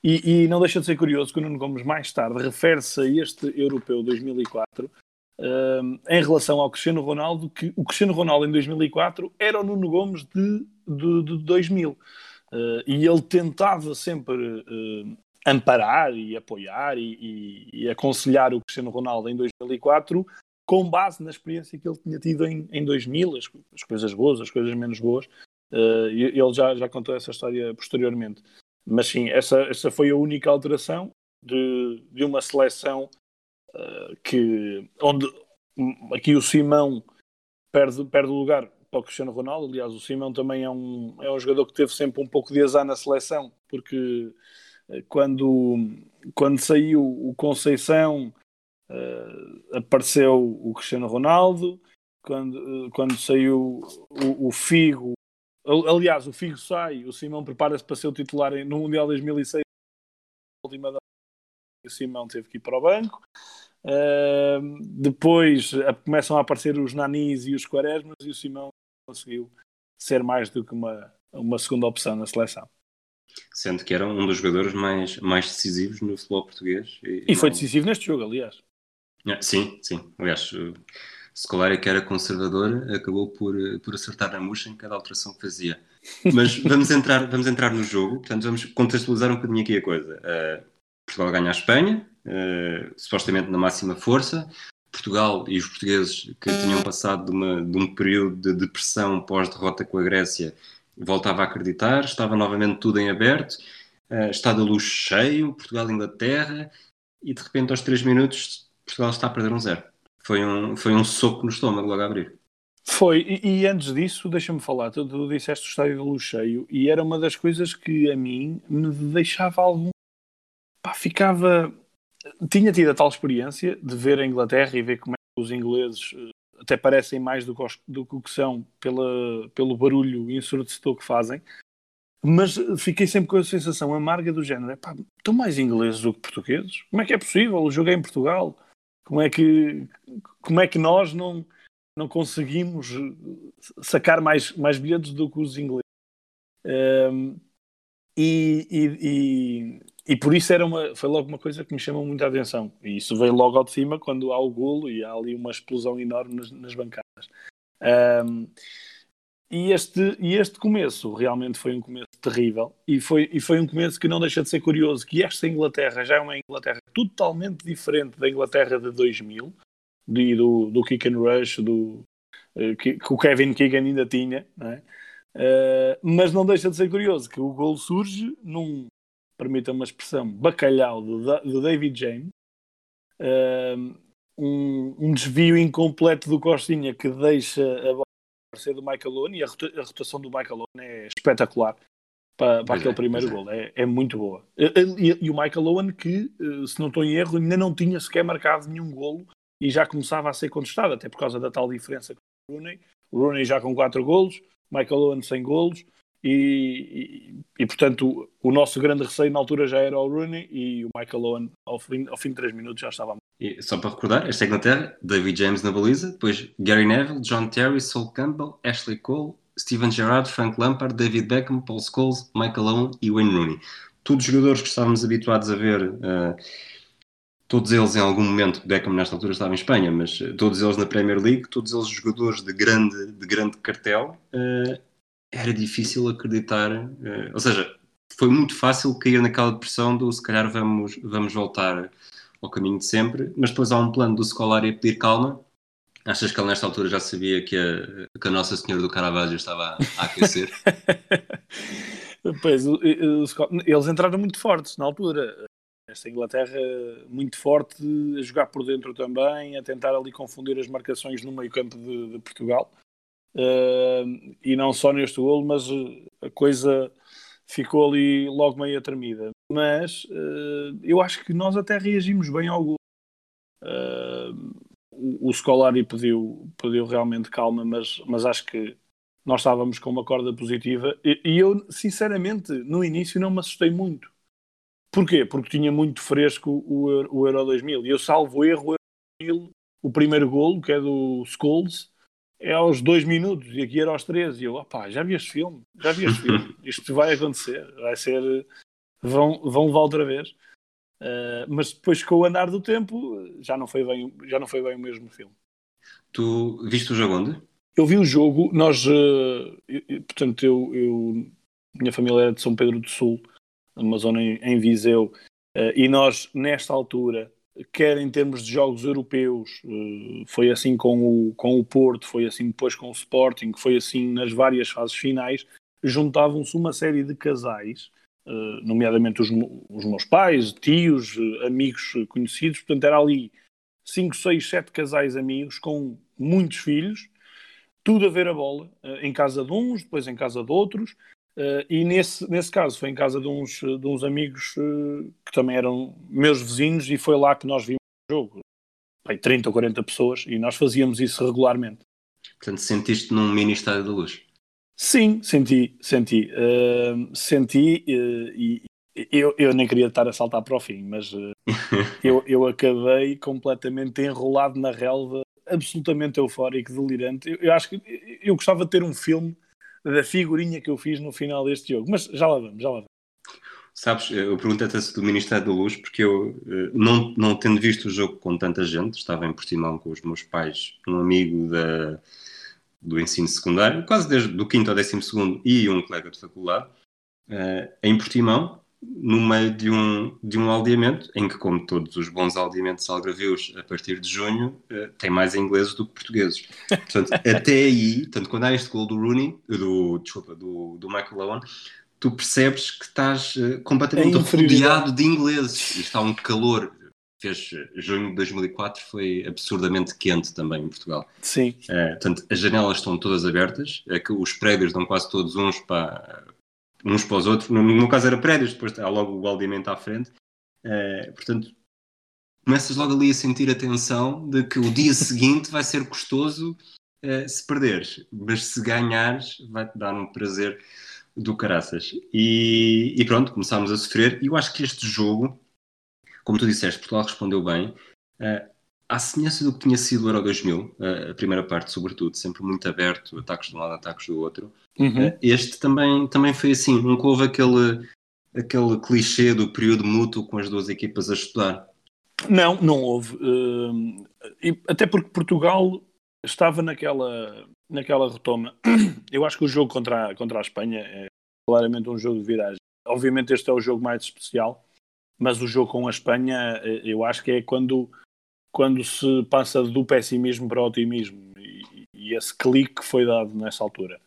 E, e, não deixa de ser curioso que o Nuno Gomes mais tarde refere-se a este Europeu 2004 um, em relação ao Cristiano Ronaldo, que o Cristiano Ronaldo em 2004 era o Nuno Gomes de, de, de 2000. Uh, e ele tentava sempre uh, amparar e apoiar e, e, e, aconselhar o Cristiano Ronaldo em 2004 com base na experiência que ele tinha tido em, em 2000, as, as coisas boas, as coisas menos boas. Uh, ele já, já contou essa história posteriormente. Mas sim, essa, essa foi a única alteração de, de uma seleção uh, que, onde aqui o Simão perde, perde o lugar para o Cristiano Ronaldo. Aliás, o Simão também é um, é um jogador que teve sempre um pouco de azar na seleção, porque quando, quando saiu o Conceição, uh, apareceu o Cristiano Ronaldo, quando, uh, quando saiu o, o, Figo, aliás, o Figo sai, o Simão prepara-se para ser o titular no Mundial 2006, última o Simão teve que ir para o banco. Uh, depois começam a aparecer os Nanis e os Quaresmas e o Simão conseguiu ser mais do que uma, uma segunda opção na seleção. Sendo que era um dos jogadores mais, mais decisivos no futebol português. E, e foi decisivo neste jogo, aliás. É, sim, sim. Aliás, Scolari, que era conservador, acabou por, por acertar na murcha em cada alteração que fazia. Mas vamos entrar, vamos entrar no jogo, portanto, vamos contextualizar um bocadinho aqui a coisa. Uh, Portugal ganha a Espanha, uh, supostamente na máxima força. Portugal e os portugueses que tinham passado de, uma, de um período de depressão pós-derrota com a Grécia voltava a acreditar, estava novamente tudo em aberto, uh, está de luz cheio, Portugal-Inglaterra, e de repente aos 3 minutos Portugal está a perder um zero. Foi um, foi um soco no estômago logo a abrir. Foi, e, e antes disso, deixa-me falar, tu, tu disseste o estádio de luz cheio, e era uma das coisas que a mim me deixava algum. Pá, ficava. Tinha tido a tal experiência de ver a Inglaterra e ver como é que os ingleses eh, até parecem mais do que, do que são pela, pelo barulho ensurdecedor que fazem, mas fiquei sempre com a sensação amarga do género: pá, estão mais ingleses do que portugueses? Como é que é possível? O é em Portugal. Como é que, como é que nós não, não conseguimos sacar mais, mais bilhetes do que os ingleses? Um, e, e, e por isso era uma, foi logo uma coisa que me chamou muita atenção. E isso veio logo ao de cima quando há o golo e há ali uma explosão enorme nas, nas bancadas. Um, e, este, e este começo realmente foi um começo terrível e foi, e foi um começo que não deixa de ser curioso, que esta Inglaterra já é uma Inglaterra totalmente diferente da Inglaterra de 2000, e do, do kick and rush, do, uh, que, que, o Kevin Keegan ainda tinha, não é? Uh, mas não deixa de ser curioso que o gol surge num, permita uma expressão, bacalhau do, David James, um, um, desvio incompleto do Costinha que deixa a bola ser do Michael Owen e a, rotação do Michael Owen é espetacular para, para aquele é, primeiro é. gol. É, é muito boa. E, e, o Michael Owen, que, eh, se não estou em erro, ainda não tinha sequer marcado nenhum golo e já começava a ser contestado, até por causa da tal diferença com o Rooney. O Rooney já com 4 golos, Michael Owen sem golos. E, e, portanto o, nosso grande receio na altura já era o Rooney e o Michael Owen ao fim, ao fim de 3 minutos já estava e só para recordar, esta é Inglaterra, David James na baliza, depois Gary Neville, John Terry, Sol Campbell, Ashley Cole, Steven Gerrard, Frank Lampard, David Beckham, Paul Scholes, Michael Owen e Wayne Rooney. Todos jogadores que estávamos habituados a ver, uh, todos eles em algum momento, Beckham nesta altura estava em Espanha, mas uh, todos eles na Premier League, todos eles jogadores de grande, de grande cartel, uh, era difícil acreditar, ou seja, foi muito fácil cair naquela depressão do se calhar vamos, vamos voltar ao caminho de sempre, mas depois há um plano do Scolari a pedir calma Achas que ele nesta altura já sabia que a, que a Nossa Senhora do Caravaggio estava a aquecer? pois, eles entraram muito fortes na altura. Esta Inglaterra muito forte, a jogar por dentro também, a tentar ali confundir as marcações no meio campo de, de Portugal. Uh, e não só neste golo, mas a coisa ficou ali logo meio tremida. Mas uh, eu acho que nós até reagimos bem ao golo. Uh, o, Scolari pediu, pediu realmente calma, mas, mas acho que nós estávamos com uma corda positiva e, e, eu, sinceramente, no início não me assustei muito. Porquê? Porque tinha muito fresco o, o Euro 2000 e eu salvo erro o Euro 2000, o primeiro golo, que é do Scholes, é aos dois minutos e aqui era aos três e eu, opá, já vi este filme, já vi este filme, isto vai acontecer, vai ser, vão, vão levar outra vez. Uh, mas depois com o andar do tempo já não foi bem, já não foi bem o mesmo filme. Tu viste o jogo onde? Eu vi o jogo, nós, uh, eu, portanto, eu, eu, minha família era de São Pedro do Sul, uma zona em, em Viseu, uh, e nós, nesta altura, quer em termos de jogos europeus, foi assim com o, com o Porto, foi assim depois com o Sporting, foi assim nas várias fases finais, juntavam-se uma série de casais eh, nomeadamente os, os, meus pais, tios, eh, amigos conhecidos. Portanto, era ali 5, 6, 7 casais amigos com muitos filhos, tudo a ver a bola, eh, em casa de uns, depois em casa de outros. E nesse, nesse caso foi em casa de uns, de uns amigos que também eram meus vizinhos e foi lá que nós vimos o jogo. Pai, 30 ou 40 pessoas e nós fazíamos isso regularmente. Portanto, sentiste num mini estádio da luz? Sim, senti, senti. Uh, senti uh, e eu, eu nem queria estar a saltar para o fim, mas uh, eu, eu acabei completamente enrolado na relva, absolutamente eufórico, delirante. Eu, eu, acho que eu gostava de ter um filme da figurinha que eu fiz no final deste jogo, mas já lá vamos, já lá vamos. Sabes, eu perguntei-te do Ministério da Luz, porque eu, eh, não, não tendo visto o jogo com tanta gente, estava em Portimão com os meus pais, um amigo da do ensino secundário, quase desde do quinto ao décimo segundo, e um colega de faculdade, uh, em Portimão, no meio de um, de um aldeamento, em que, como todos os bons aldeamentos algravios, a partir de junho, uh, tem mais ingleses do que portugueses. Portanto, até aí, tanto quando há este gol do Rooney, do, desculpa, do, do Michael Owen, tu percebes que estás uh, completamente é rodeado de ingleses. E está um calor fez junho de 2004 foi absurdamente quente também em Portugal. Sim. Uh, portanto, as janelas estão todas abertas, é que os prédios dão quase todos uns para, uns para os outros. No, no caso era prédios, depois há logo o aldeamento à frente. Uh, portanto, começas logo ali a sentir a tensão de que o dia seguinte vai ser custoso uh, se perderes, mas se ganhares vai-te dar um prazer do caraças. E, e pronto, começámos a sofrer. E eu acho que este jogo como tu disseste, Portugal respondeu bem. Uh, à semelhança do que tinha sido o Euro 2000, uh, eh, a primeira parte, sobretudo, sempre muito aberto, ataques de um lado, ataques do outro. Uhum. Uh, este também, também foi assim, nunca houve aquele, aquele clichê do período mútuo com as duas equipas a estudar. Não, não houve. Uh, até porque Portugal estava naquela, naquela retoma. Eu acho que o jogo contra a, contra a Espanha é claramente um jogo de viragem. Obviamente este é o jogo mais especial, mas o jogo com a Espanha, eh, eu acho que é quando, quando se passa do pessimismo para o otimismo e, e esse clique foi dado nessa altura.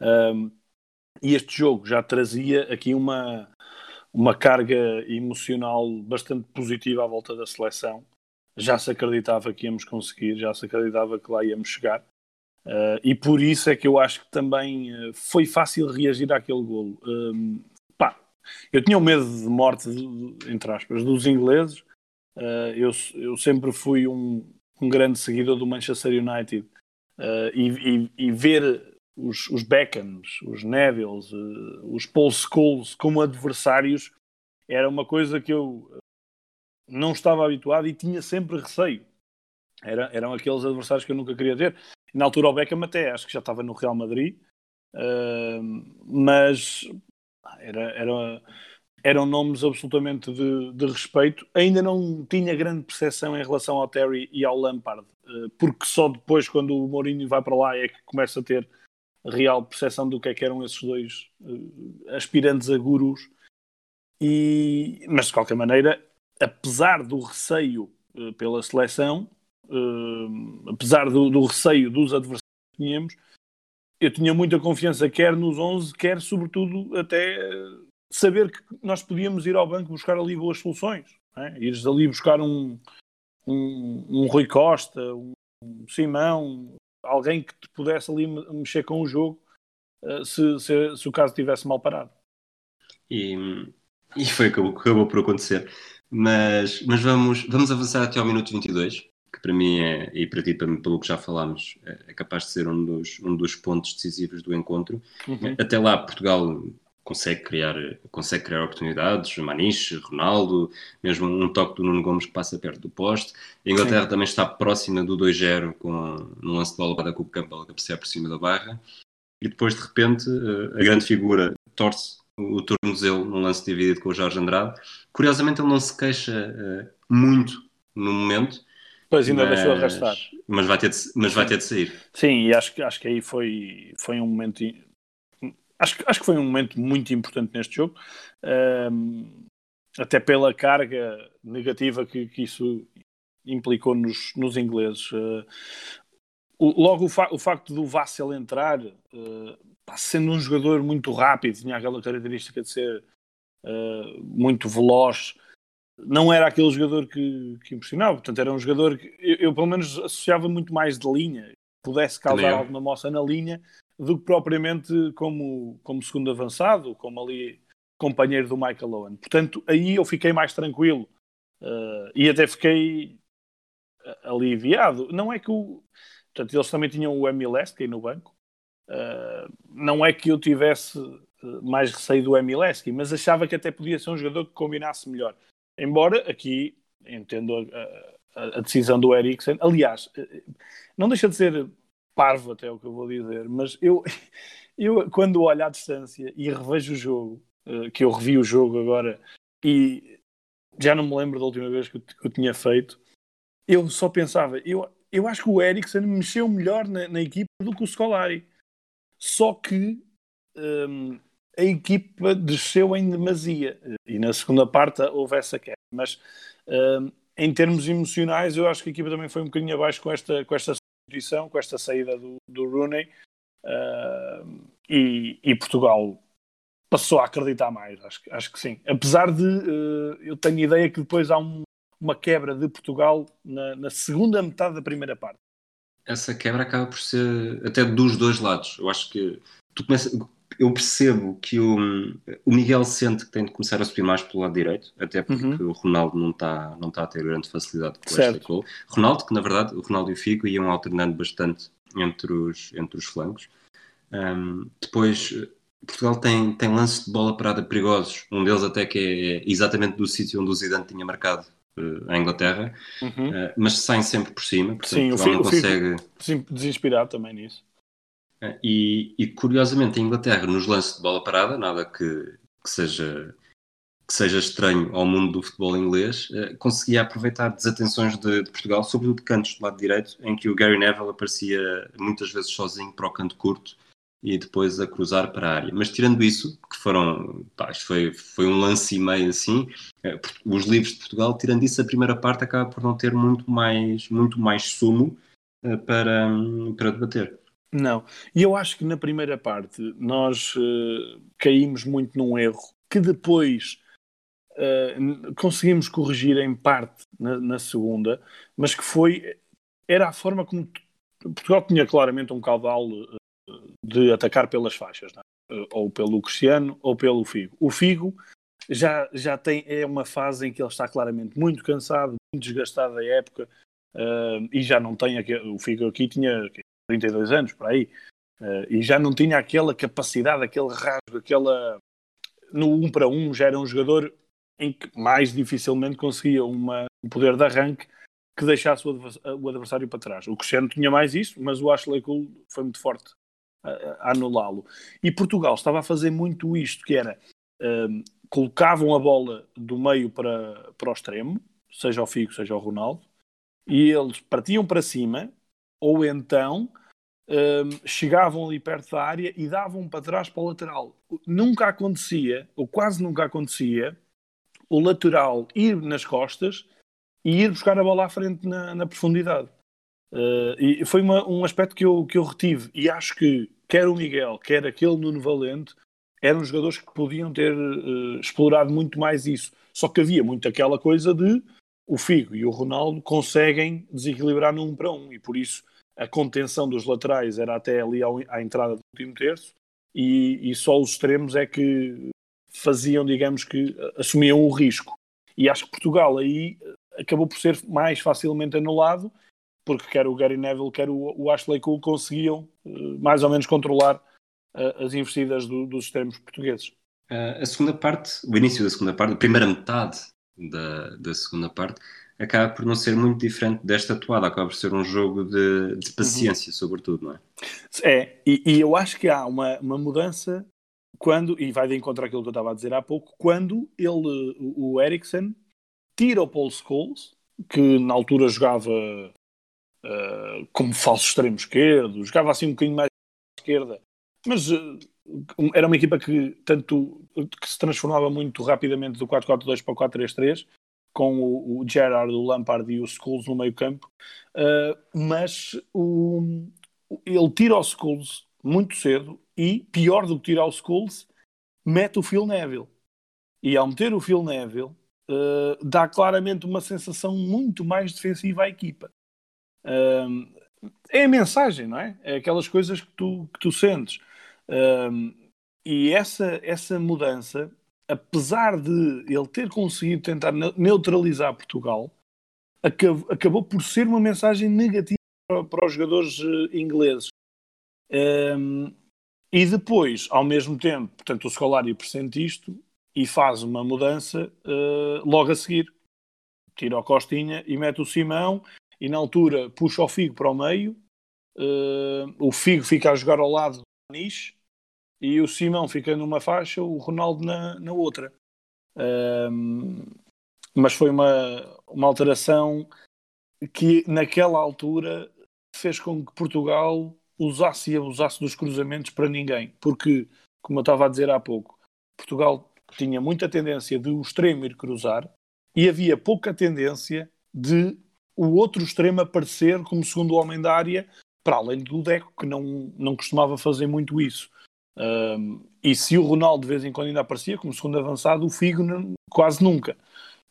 Um, e este jogo já trazia aqui uma, uma carga emocional bastante positiva à volta da seleção. Já se acreditava que íamos conseguir, já se acreditava que lá íamos chegar. Uh, e por isso é que eu acho que também uh, foi fácil reagir àquele golo. Um, pá, eu tinha o um medo de morte, entre aspas, dos ingleses. Uh, eu, eu sempre fui um, um grande seguidor do Manchester United e, e, e, ver os, os Beckhams, os Nevilles, os Paul Scholes como adversários era uma coisa que eu não estava habituado e tinha sempre receio. Era, eram aqueles adversários que eu nunca queria ter. Na altura o Beckham até acho que já estava no Real Madrid, uh, mas era, era, eram nomes absolutamente de, de, respeito. Ainda não tinha grande percepção em relação ao Terry e ao Lampard, uh, porque só depois, quando o Mourinho vai para lá, é que começa a ter real percepção do que é que eram esses dois uh, aspirantes a gurus. E, mas de qualquer maneira, apesar do receio pela seleção, apesar do, do, receio dos adversários que tínhamos, eu tinha muita confiança, quer nos 11, quer sobretudo até saber que nós podíamos ir ao banco buscar ali boas soluções. É? Ires ali buscar um, um, um Rui Costa, um, um Simão, alguém que te pudesse ali mexer com o jogo uh, se, se, se, o caso estivesse mal parado. E, e foi o que acabou por acontecer. Mas, mas vamos, vamos avançar até ao minuto 22 que para mim é, e para ti, para mim, pelo que já falámos, é, é, capaz de ser um dos, um dos pontos decisivos do encontro. Uhum. Até lá, Portugal consegue criar, consegue criar oportunidades, Maniche, Ronaldo, mesmo um toque do Nuno Gomes que passa perto do poste. A Inglaterra Sim. também está próxima do 2-0 com um lance de bola para com o Campbell a cabecear por cima da barra. E depois, de repente, eh, a grande figura torce o tornozelo num lance dividido com o Jorge Andrade. Curiosamente, ele não se queixa uh, muito no momento, Pois ainda mas, deixou arrastar. Mas vai, ter de, mas vai ter de sair. Sim, e acho, acho que aí foi, foi um momento. Acho, acho que foi um momento muito importante neste jogo, um, até pela carga negativa que, que isso implicou nos, nos ingleses. Uh, o, logo o, fa o, facto do Vassel entrar, uh, sendo um jogador muito rápido, tinha aquela característica de ser uh, muito veloz, não era aquele jogador que, que impressionava, portanto era um jogador que eu, eu, pelo menos associava muito mais de linha, pudesse causar alguma moça na linha do que propriamente como, como segundo avançado, como ali companheiro do Michael Owen. Portanto, aí eu fiquei mais tranquilo uh, e até fiquei aliviado. Não é que o. Portanto, eles também tinham o MLS aí no banco. Uh, não é que eu tivesse mais receio do Emileski, mas achava que até podia ser um jogador que combinasse melhor. Embora aqui entendo a, a, a decisão do Eriksen, aliás, não deixa de ser parvo até o que eu vou dizer, mas eu, eu quando olho à distância e revejo o jogo, eh, que eu revi o jogo agora e já não me lembro da última vez que eu, que eu tinha feito, eu só pensava, eu, eu acho que o Eriksen mexeu melhor na, na equipa do que o Scolari. Só que hum, a equipa desceu em demasia e na segunda parte houve essa queda. Mas uh, em termos emocionais, eu acho que a equipa também foi um bocadinho abaixo com esta, com esta substituição, com esta saída do, do Rooney uh, e, e, Portugal passou a acreditar mais. Acho, acho que sim. Apesar de uh, eu tenho ideia que depois há um, uma quebra de Portugal na, na segunda metade da primeira parte. Essa quebra acaba por ser até dos dois lados. Eu acho que tu começa, eu percebo que o, o Miguel sente que tem de começar a subir mais pelo lado direito, até porque uhum. o Ronaldo não está não tá a ter grande facilidade com certo. esta gol. Ronaldo, que na verdade o Ronaldo e o Figo iam alternando bastante entre os, entre os flancos. Um, depois, Portugal tem, tem lances de bola parada perigosos, um deles até que é exatamente do sítio onde o Zidane tinha marcado uh, a Inglaterra, uhum. uh, mas saem sempre por cima, portanto Sim, Portugal o Figo, não consegue... Desinspirado também nisso. E, e, curiosamente a Inglaterra nos lances de bola parada, nada que, que, seja, que seja estranho ao mundo do futebol inglês, eh, conseguia aproveitar desatenções de, Portugal, sobretudo de cantos do lado direito, em que o Gary Neville aparecia muitas vezes sozinho para o canto curto e depois a cruzar para a área. Mas tirando isso, que foram, pá, foi, foi um lance e meio assim, eh, os livros de Portugal, tirando isso, a primeira parte acaba por não ter muito mais, muito mais sumo eh, para, para debater. Não. E eu acho que na primeira parte nós uh, caímos muito num erro que depois uh, conseguimos corrigir em parte na, na, segunda, mas que foi. Era a forma como Portugal tinha claramente um caudal de atacar pelas faixas, é? ou pelo Cristiano ou pelo Figo. O Figo já, já tem, é uma fase em que ele está claramente muito cansado, muito desgastado da época uh, e já não tem, o Figo aqui tinha 32 anos, por aí, uh, e já não tinha aquela capacidade, aquele rasgo, aquela. No 1 um para 1 um, já era um jogador em que mais dificilmente conseguia uma, um poder de arranque que deixasse o adversário para trás. O Cristiano tinha mais isso, mas o Ashley Cole foi muito forte a, anulá-lo. E Portugal estava a fazer muito isto, que era um, colocavam a bola do meio para, para o extremo, seja o Figo, seja o Ronaldo, e eles partiam para cima, ou então um, chegavam ali perto da área e davam para trás para o lateral. Nunca acontecia, ou quase nunca acontecia, o lateral ir nas costas e ir buscar a bola à frente na, na profundidade. Uh, e foi uma, um aspecto que eu, que eu retive e acho que quer o Miguel, quer aquele Nuno Valente eram jogadores que podiam ter uh, explorado muito mais isso. Só que havia muito aquela coisa de o Figo e o Ronaldo conseguem desequilibrar 1 para 1 e por isso a contenção dos laterais era até ali ao, à entrada do último terço e, e, só os extremos é que faziam, digamos que, assumiam o risco. E acho que Portugal aí acabou por ser mais facilmente anulado porque quer o Gary Neville, quer o, Ashley Cole conseguiam uh, mais ou menos controlar uh, as investidas do, dos extremos portugueses. A segunda parte, o início da segunda parte, a primeira metade da, da segunda parte, acaba por não ser muito diferente desta atuada, acaba por ser um jogo de, de paciência, uhum. sobretudo, não é? É, e, e, eu acho que há uma, uma mudança quando, e vai de encontro àquilo que eu estava a dizer há pouco, quando ele, o Ericsson, tira o Paul Scholes, que na altura jogava uh, como falso extremo esquerdo, jogava assim um bocadinho mais à esquerda, mas uh, era uma equipa que tanto que se transformava muito rapidamente do 4-4-2 para o 4-3-3 com o, o Gerard, o Lampard e o Scholes no meio campo uh, mas o, ele tira o Scholes muito cedo e, pior do que tirar o Scholes mete o Phil Neville e ao meter o Phil Neville uh, dá claramente uma sensação muito mais defensiva à equipa um, é a mensagem, não é? É aquelas coisas que tu, que tu sentes. Um, e essa, essa mudança, apesar de ele ter conseguido tentar neutralizar Portugal, acabou, acabou por ser uma mensagem negativa para, para os jogadores uh, ingleses. Um, e depois, ao mesmo tempo, portanto, o Scolari pressente isto e faz uma mudança uh, logo a seguir. Tira o Costinha e mete o Simão e na altura puxa o Figo para o meio, uh, o Figo fica a jogar ao lado do Anish e o Simão fica numa faixa, o Ronaldo na, na outra. Uh, mas foi uma, uma alteração que naquela altura fez com que Portugal usasse e abusasse dos cruzamentos para ninguém, porque, como eu estava a dizer há pouco, Portugal tinha muita tendência de o extremo ir cruzar e havia pouca tendência de o outro extremo aparecer como segundo homem da área, para além do Deco, que não, não costumava fazer muito isso. Um, e se o Ronaldo de vez em quando ainda aparecia como segundo avançado, o Figo quase nunca.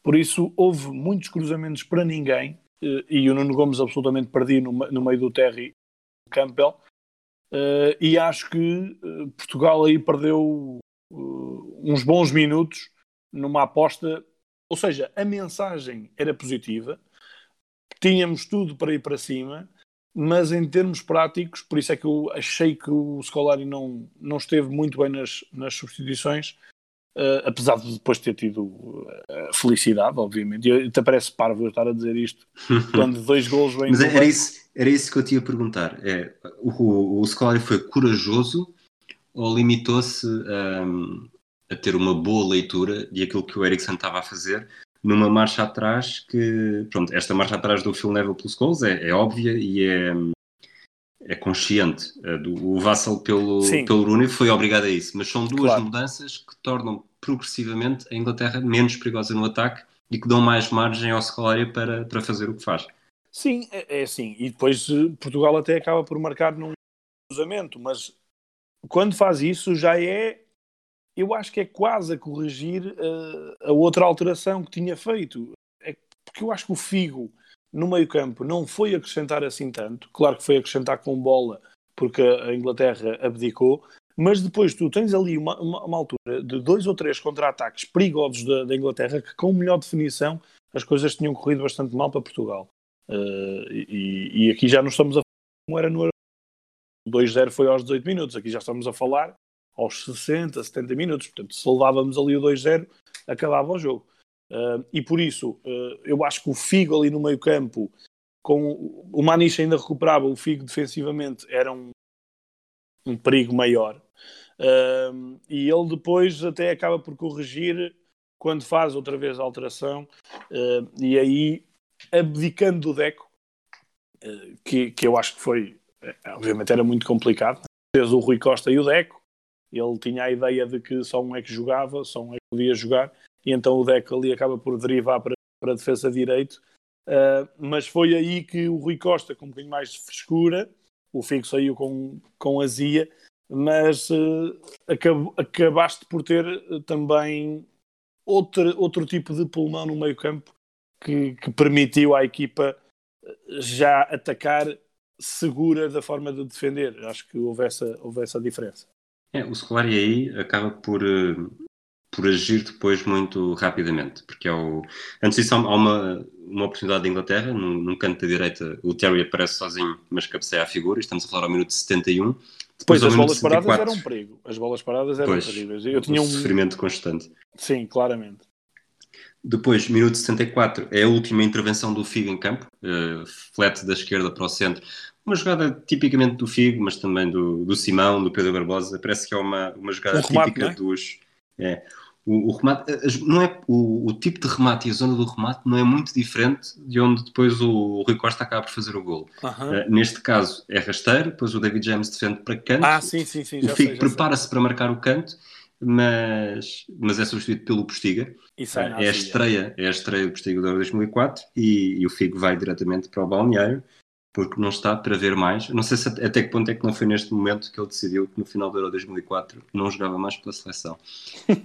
Por isso houve muitos cruzamentos para ninguém uh, e o Nuno Gomes absolutamente perdido no, no meio do Terry Campbell. Uh, e acho que uh, Portugal aí perdeu uns bons minutos numa aposta. Ou seja, a mensagem era positiva, tínhamos tudo para ir para cima, mas em termos práticos, por isso é que eu achei que o Scolari não, não esteve muito bem nas, nas substituições, uh, apesar de depois ter tido uh, felicidade, obviamente. E até parece parvo eu estar a dizer isto, quando dois gols vêm... Mas era isso, era isso que eu tinha a perguntar. É, o, o Scolari foi corajoso ou limitou-se um, a ter uma boa leitura de aquilo que o Ericsson estava a fazer numa marcha atrás que, pronto, esta marcha atrás do Phil Neville pelos gols é, é óbvia e é, é consciente. Do, o Vassal pelo, pelo Rooney foi obrigado a isso, mas são duas claro. mudanças que tornam progressivamente a Inglaterra menos perigosa no ataque e que dão mais margem ao Scolari para, para fazer o que faz. Sim, é, é assim. E depois eh, Portugal até acaba por marcar num cruzamento, mas quando faz isso já é eu acho que é quase a corrigir uh, a outra alteração que tinha feito. É porque eu acho que o Figo no meio campo não foi acrescentar assim tanto, claro que foi acrescentar com bola, porque a Inglaterra abdicou, mas depois tu tens ali uma, uma, uma altura de dois ou três contra-ataques perigosos da, da, Inglaterra que com melhor definição as coisas tinham corrido bastante mal para Portugal. Uh, e, e, aqui já não estamos a falar como era no 2-0 foi aos 18 minutos, aqui já estamos a falar aos 60, 70 minutos. Portanto, se levávamos ali o 2-0, acabava o jogo. Uh, e por isso, uh, eu acho que o Figo ali no meio campo, com o Maniche ainda recuperava, o Figo defensivamente era um, um perigo maior. Uh, e ele depois até acaba por corrigir quando faz outra vez a alteração. e aí, abdicando do Deco, que, que eu acho que foi, obviamente era muito complicado, fez o Rui Costa e o Deco, ele tinha a ideia de que só um é que jogava, só um é que podia jogar, e então o Deco ali acaba por derivar para, para a defesa direito. Uh, mas foi aí que o Rui Costa, com um bocadinho mais de frescura, o Figo saiu com, com azia, mas uh, acab, acabaste por ter uh, também outro, outro tipo de pulmão no meio campo que, que permitiu à equipa já atacar segura da forma de defender. Acho que houve essa, houve essa diferença. É, o Scolari aí acaba por, eh, por agir depois muito rapidamente, porque é o... antes disso há uma, uma oportunidade de Inglaterra, num, num canto da direita, o Terry aparece sozinho, mas cabeceia a figura, estamos a falar ao minuto 71. Depois, as bolas 74, paradas eram um perigo, as bolas paradas eram pois, Eu tinha um sofrimento constante. Sim, claramente. Depois, minuto 74, é a última intervenção do Figo em campo, uh, flete da esquerda para o centro, uma jogada tipicamente do Figo, mas também do, do Simão, do Pedro Barbosa. Parece que é uma, uma jogada remate, típica é? dos. É, o, o, remate, não é, o, o, tipo de remate e a zona do remate não é muito diferente de onde depois o, o Rui Costa acaba por fazer o gol. Uh, neste caso é rasteiro, depois o David James defende para canto. Ah, sim, sim, sim. O Figo prepara-se para marcar o canto, mas, mas é substituído pelo Postiga. Uh, é, a estreia, é a estreia do Postiga Euro 2004 e, e o Figo vai diretamente para o balneário porque não está para ver mais. Não sei se até que ponto é que não foi neste momento que ele decidiu que no final do Euro 2004 não jogava mais pela seleção. uh,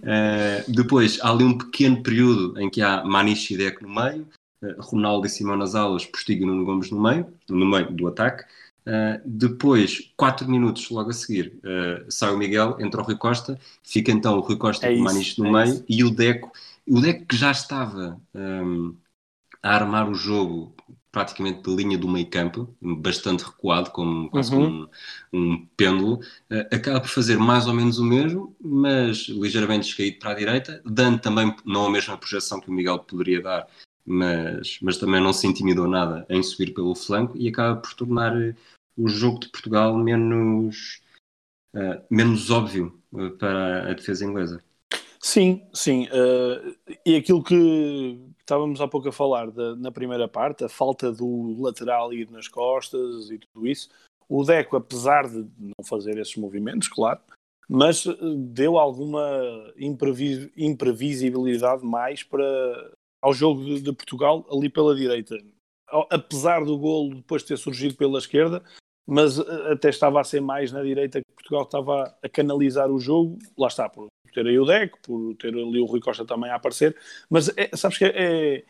depois, há ali um pequeno período em que há Maniche e Deco no meio, uh, Ronaldo e Simão nas aulas, Postigo e Nuno Gomes no meio, no meio do ataque. Uh, depois, 4 minutos logo a seguir, sai o Miguel, entra o Rui Costa, fica então o Rui Costa é e o Maniche no é meio isso. e o Deco, o Deco que já estava um, a armar o jogo praticamente de linha do meio campo, bastante recuado, como quase uhum. um, um pêndulo, uh, acaba por fazer mais ou menos o mesmo, mas ligeiramente descaído para a direita, dando também não a mesma projeção que o Miguel poderia dar, mas, mas também não se intimidou nada em subir pelo flanco e acaba por tornar eh, o jogo de Portugal menos, uh, menos óbvio uh, para a defesa inglesa. Sim, sim. e aquilo que, estávamos há pouco a falar de, na primeira parte, a falta do lateral ir nas costas e tudo isso. O Deco, apesar de não fazer esses movimentos, claro, mas eh, deu alguma imprevis imprevisibilidade mais para ao jogo de, de, Portugal ali pela direita. Apesar do golo depois ter surgido pela esquerda, mas eh, até estava a ser mais na direita que Portugal estava a canalizar o jogo, lá está, por ter aí o Deco, por ter ali o Rui Costa também a aparecer, mas é, sabes que é,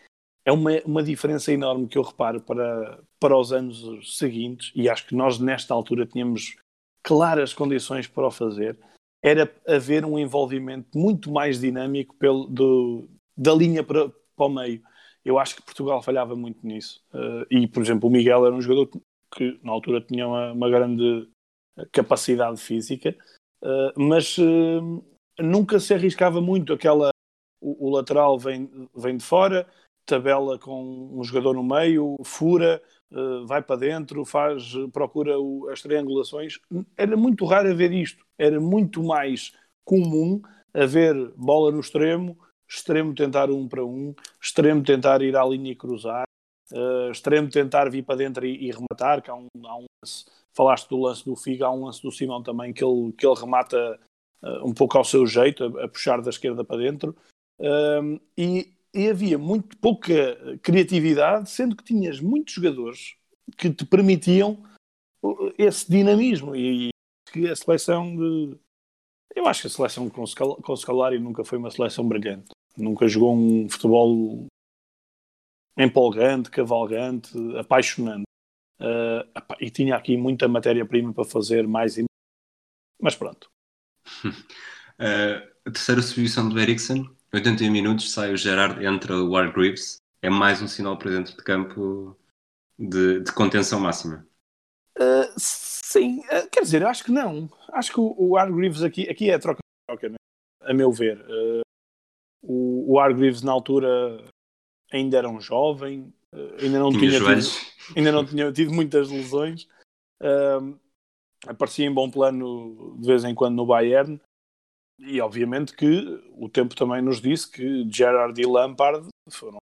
é uma, uma diferença enorme que eu reparo para, para os anos seguintes, e acho que nós nesta altura tínhamos claras condições para o fazer, era haver um envolvimento muito mais dinâmico pelo, do, da linha para, para o meio. Eu acho que Portugal falhava muito nisso. Uh, e, por exemplo, o Miguel era um jogador que na altura tinha uma, uma grande capacidade física, uh, mas uh, nunca se arriscava muito aquela o, o, lateral vem, vem de fora, tabela com um jogador no meio, fura, uh, vai para dentro, faz, procura o, as triangulações. Era muito raro ver isto. Era muito mais comum haver bola no extremo, extremo tentar um para um, extremo tentar ir à linha e cruzar, uh, extremo tentar vir para dentro e, e rematar, que há um, há um lance, falaste do lance do Figa, há um lance do Simão também que ele, que ele remata um pouco ao seu jeito, a, a, puxar da esquerda para dentro, uh, e, e, havia muito pouca criatividade, sendo que tinhas muitos jogadores que te permitiam esse dinamismo, e, e a seleção de... Eu acho que a seleção com, com Scalari nunca foi uma seleção brilhante. Nunca jogou um futebol empolgante, cavalgante, apaixonante. Uh, e tinha aqui muita matéria-prima para fazer mais. Mas pronto. Uh, a terceira substituição do Eriksen, 81 minutos, sai o Gerard, entra o Wargreaves. É mais um sinal para dentro de campo de, de contenção máxima. Uh, sim, uh, quer dizer, acho que não. Acho que o, o Hargreaves aqui, aqui é troca-troca, né? a meu ver. Uh, o, o Hargreaves na altura ainda era um jovem, ainda não tinha, tinha tido, ainda não tinha tido muitas lesões. Aparecia em bom plano de vez em quando no Bayern e obviamente que o tempo também nos disse que Gerard e Lampard foram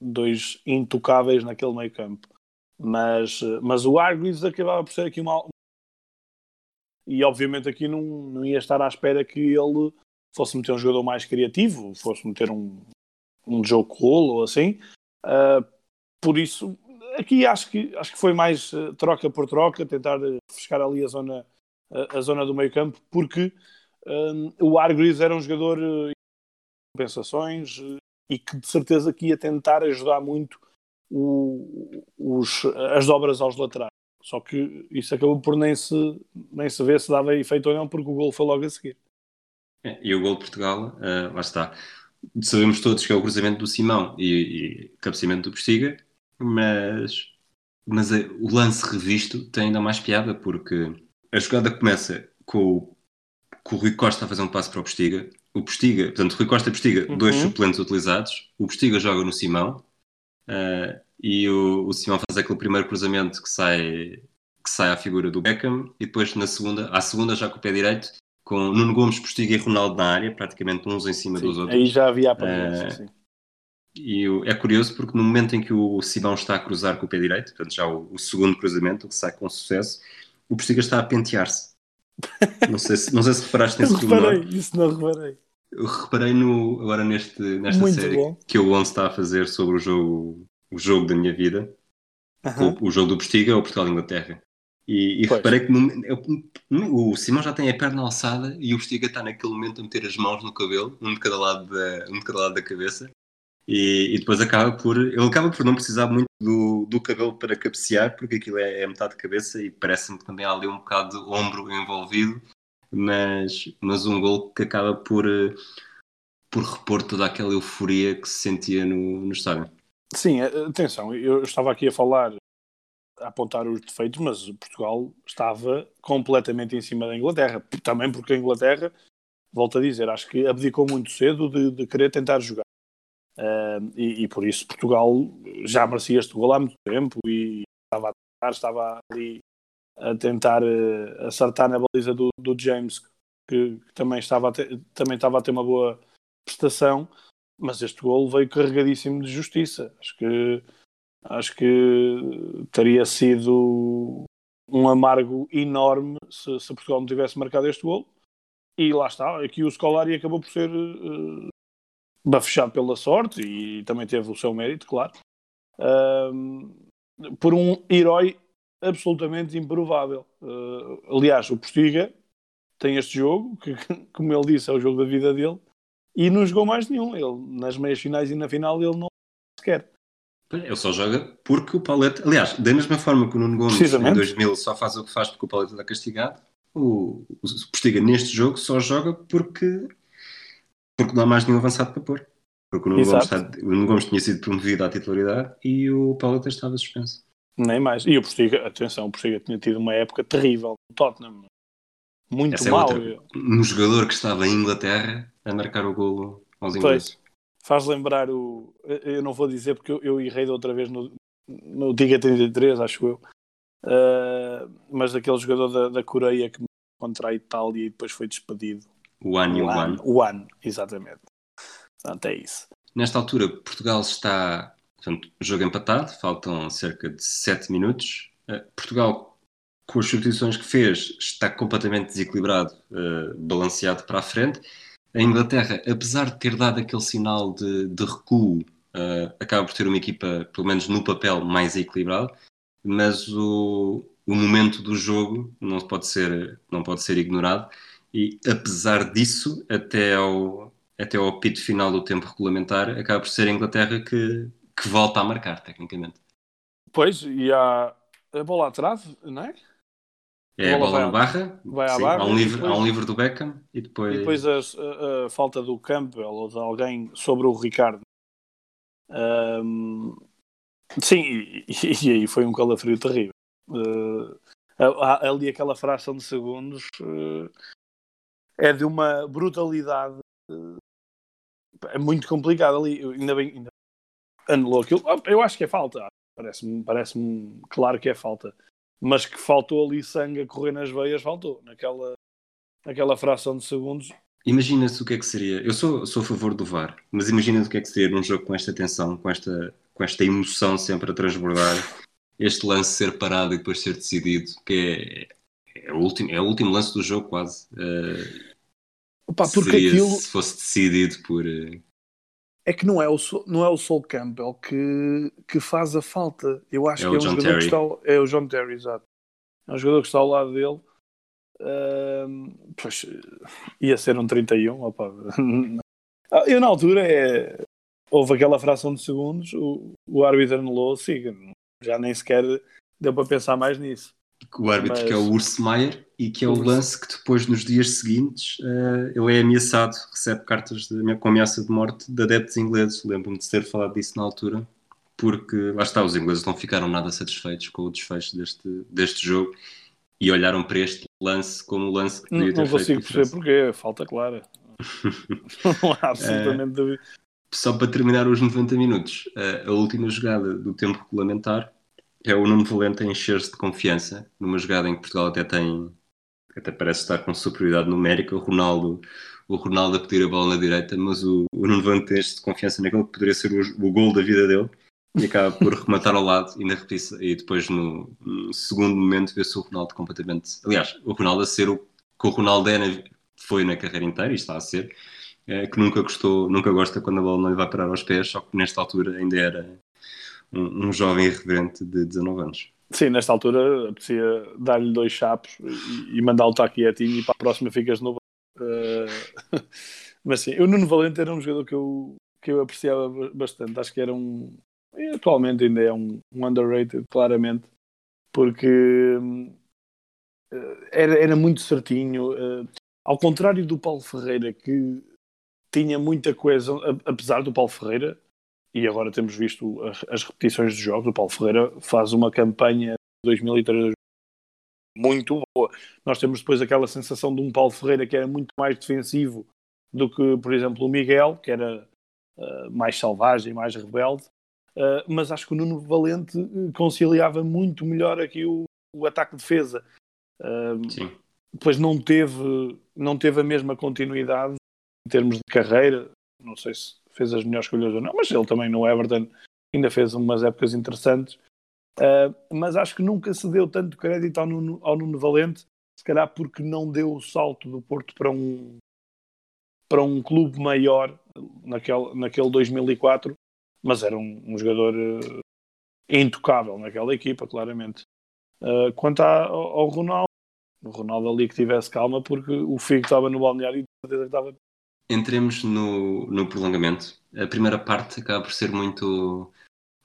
dois intocáveis naquele meio campo. Mas, mas o Hargreaves acabava por ser aqui uma. E obviamente aqui não, não ia estar à espera que ele fosse meter um jogador mais criativo, fosse meter um, um Joe Cole ou assim. Uh, por isso, aqui acho que, acho que foi mais uh, troca por troca, tentar fechar ali a zona, a, a zona do meio campo, porque um, o Hargreaves era um jogador uh, compensações e que de certeza que ia tentar ajudar muito o, os, as dobras aos laterais. Só que isso acabou por nem se, nem se ver se dava efeito ou não, porque o gol foi logo a seguir. É, e o gol de Portugal, uh, lá está. Sabemos todos que é o cruzamento do Simão e, e cabeceamento do Postiga, mas, mas uh, o lance revisto tem ainda mais piada, porque a jogada começa com, com o Rui Costa a fazer um passo para o Postiga. O Postiga, portanto, Rui Costa e Postiga, uhum. dois suplentes utilizados. O Postiga joga no Simão, Uh, e o, o Simão faz aquele primeiro cruzamento que sai, que sai à figura do Beckham, e depois na segunda, à segunda já com o pé direito, com Nuno Gomes, Postiga e Ronaldo na área, praticamente uns em cima sim, dos outros. Aí já havia a uh, E é curioso porque no momento em que o Simão está a cruzar com o pé direito, portanto já o, o segundo cruzamento, que sai com sucesso, o Postiga está a pentear-se. Não sei se, não sei se reparaste nesse reparei, isso não reparei. Eu reparei no, agora neste, nesta Muito série bom. que o Onze está a fazer sobre o jogo, o jogo da minha vida, o, o, jogo do Postiga ou Portugal-Inglaterra. E, e reparei que no, eu, o Simão já tem a perna alçada e o Postiga está naquele momento a meter as mãos no cabelo, um de cada lado da, um de cada lado da cabeça. E, e, depois acaba por ele acaba por não precisar muito do, do cabelo para cabecear porque aquilo é, é metade de cabeça e parece-me que também há ali um bocado de ombro envolvido mas, mas um gol que acaba por, eh, por repor toda aquela euforia que se sentia no, no estádio. Sim, atenção, eu estava aqui a falar, a apontar os defeitos, mas Portugal estava completamente em cima da Inglaterra. Também porque a Inglaterra, volto a dizer, acho que abdicou muito cedo de, de querer tentar jogar. Uh, e, e, por isso Portugal já merecia este gol há muito tempo e estava a tentar, estava ali a tentar uh, acertar na baliza do, do James, que, que, também, estava ter, também estava a ter uma boa prestação, mas este gol veio carregadíssimo de justiça. Acho que, acho que teria sido um amargo enorme se, se Portugal não tivesse marcado este gol. E lá está, aqui o Scolari acabou por ser uh, bafechado pela sorte e também teve o seu mérito, claro. Uh, por um herói absolutamente improvável. Uh, aliás, o Postiga tem este jogo, que, como ele disse, é o jogo da vida dele, e não jogou mais nenhum. Ele, nas meias finais e na final, ele não sequer. Ele só joga porque o Paulette. Aliás, da mesma forma que o Nuno Gomes em 2000 só faz o que faz porque o Paulette está castigado, o, o Postiga neste jogo só joga porque, porque não há mais nenhum avançado para pôr. Porque o Nuno, Gomes, está, o Nuno Gomes tinha sido promovido à titularidade e o Paulette estava suspenso. Nem mais. E o Postiga, atenção, o Postiga tinha tido uma época terrível no Tottenham. Muito Essa mal. É um jogador que estava em Inglaterra a marcar o golo aos ingleses. Faz lembrar o. Eu não vou dizer porque eu, eu errei de outra vez no, no Diga 33, acho eu. Uh, mas aquele jogador da, da Coreia que contra a Itália e depois foi despedido. O One, o One. O One, exatamente. Portanto, é isso. Nesta altura, Portugal está Portanto, jogo empatado, faltam cerca de 7 minutos. Uh, Portugal, com as substituições que fez, está completamente desequilibrado, uh, balanceado para a frente. A Inglaterra, apesar de ter dado aquele sinal de, de recuo, uh, acaba por ter uma equipa, pelo menos no papel, mais equilibrada, mas o, o momento do jogo não pode ser, não pode ser ignorado. E apesar disso, até ao, até ao apito final do tempo regulamentar, acaba por ser a Inglaterra que, que volta a marcar, tecnicamente. Pois, e há a bola atrás, não é? É a bola, na barra, vai à sim, barra há, um livro, depois, há um livro do Beckham e depois. E depois a, a, a, falta do Campbell ou de alguém sobre o Ricardo. Um, sim, e, e, aí foi um calafrio terrível. Uh, ali aquela fração de segundos uh, é de uma brutalidade uh, é muito complicado ali. Ainda bem, ainda anulou aquilo. Eu acho que é falta. Parece-me parece claro que é falta mas que faltou ali sangue a correr nas veias, faltou naquela, naquela fração de segundos. Imagina-se o que é que seria. Eu sou, sou a favor do VAR, mas imagina-se o que é que seria num jogo com esta tensão, com esta, com esta emoção sempre a transbordar, este lance ser parado e depois ser decidido, que é, é, o, último, é o último lance do jogo, quase. Uh, Opa, porque seria aquilo... se fosse decidido por. Uh, é que não é o, não é o Sol Campbell que, que faz a falta. Eu acho é que é um John jogador Terry. que está. É o John Terry, exato. É um jogador que está ao lado dele. Uh, pois, ia ser um 31. Opa. Eu, na altura, é, houve aquela fração de segundos. O, o árbitro anulou, siga. Já nem sequer deu para pensar mais nisso o árbitro Mas... que é o Urs Maier e que é o lance que depois nos dias seguintes uh, ele é ameaçado, recebe cartas de, com ameaça de morte de adeptos ingleses. Lembro-me de ter falado disso na altura, porque lá está, os ingleses não ficaram nada satisfeitos com o desfecho deste, deste jogo e olharam para este lance como o lance que podia ter não. Não consigo perceber porquê, é falta clara. não há absolutamente. Uh, só para terminar os 90 minutos, uh, a última jogada do tempo regulamentar é o Nuno Valente a encher-se de confiança numa jogada em que Portugal até tem até parece estar com superioridade numérica, o Ronaldo o Ronaldo a pedir a bola na direita, mas o, o Nuno Valente enche de confiança naquele que poderia ser o, o gol da vida dele e acaba por rematar ao lado e, na repetição, e depois no, no segundo momento vê-se o Ronaldo completamente aliás, o Ronaldo a ser o que o Ronaldo é na, foi na carreira inteira e está a ser é, que nunca gostou, nunca gosta quando a bola não lhe vai parar aos pés, só que nesta altura ainda era um, um jovem irreverente de 19 anos. Sim, nesta altura apetecia dar-lhe dois chapos e, e mandá-lo estar quietinho e para a próxima ficas no. Uh, mas sim, o Nuno Valente era um jogador que eu, que eu apreciava bastante. Acho que era um. Atualmente ainda é um, um underrated, claramente, porque uh, era, era muito certinho. Uh, ao contrário do Paulo Ferreira, que tinha muita coisa, apesar do Paulo Ferreira e agora temos visto as, repetições de jogos. O Paulo Ferreira faz uma campanha 2003 muito boa. Nós temos depois aquela sensação de um Paulo Ferreira que era muito mais defensivo do que, por exemplo, o Miguel, que era uh, mais selvagem, mais rebelde. Uh, mas acho que o Nuno Valente eh, conciliava muito melhor aqui o, o ataque-defesa. Uh, Sim. Depois não teve, não teve a mesma continuidade em termos de carreira. Não sei se fez as melhores escolhas ou não, mas ele também no Everton ainda fez umas épocas interessantes. Uh, mas acho que nunca se deu tanto crédito ao Nuno, ao Nuno Valente, se calhar porque não deu o salto do Porto para um para um clube maior naquele, naquele 2004, mas era um, um jogador uh, intocável naquela equipa, claramente. Uh, quanto ao, ao Ronaldo, o Ronaldo ali que tivesse calma, porque o Figo estava no balneário e estava entremos no, no prolongamento. A primeira parte acaba por ser muito,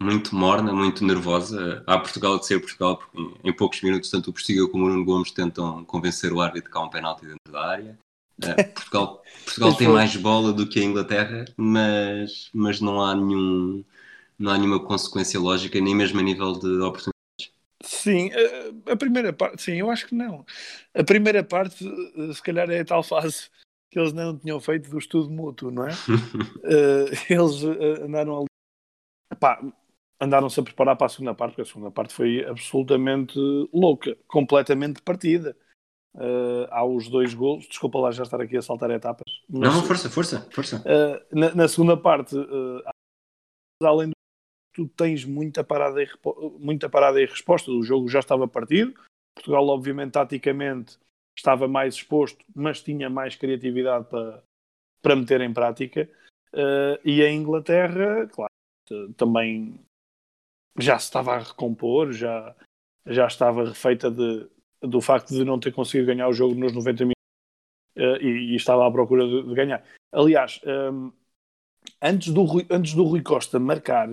muito morna, muito nervosa. Há Portugal de ser Portugal, porque em, poucos minutos, tanto o Postiga como o Nuno Gomes tentam convencer o árbitro que há um penalti dentro da área. Uh, Portugal, Portugal tem mais bola do que a Inglaterra, mas, mas não há nenhum não há nenhuma consequência lógica, nem mesmo a nível de oportunidades. Sim, a, a primeira parte, sim, eu acho que não. A primeira parte, se calhar, é a tal fase que eles não tinham feito do estudo mútuo, não é? uh, eles uh, andaram ali. Epá, andaram-se a preparar para a segunda parte, porque a segunda parte foi absolutamente louca, completamente partida. Uh, há os dois gols, desculpa lá já estar aqui a saltar etapas. Mas, não, força, força, força. Uh, na, na, segunda parte, uh, além do tu tens muita parada, e, muita parada e resposta, o jogo já estava partido. Portugal, obviamente, taticamente, estava mais exposto, mas tinha mais criatividade para, para meter em prática. Uh, e a Inglaterra, claro, também já se estava a recompor, já, já estava refeita de, do facto de não ter conseguido ganhar o jogo nos 90 minutos uh, e, e, estava à procura de, de ganhar. Aliás, um, ehm, antes, do Rui, antes do Rui Costa marcar,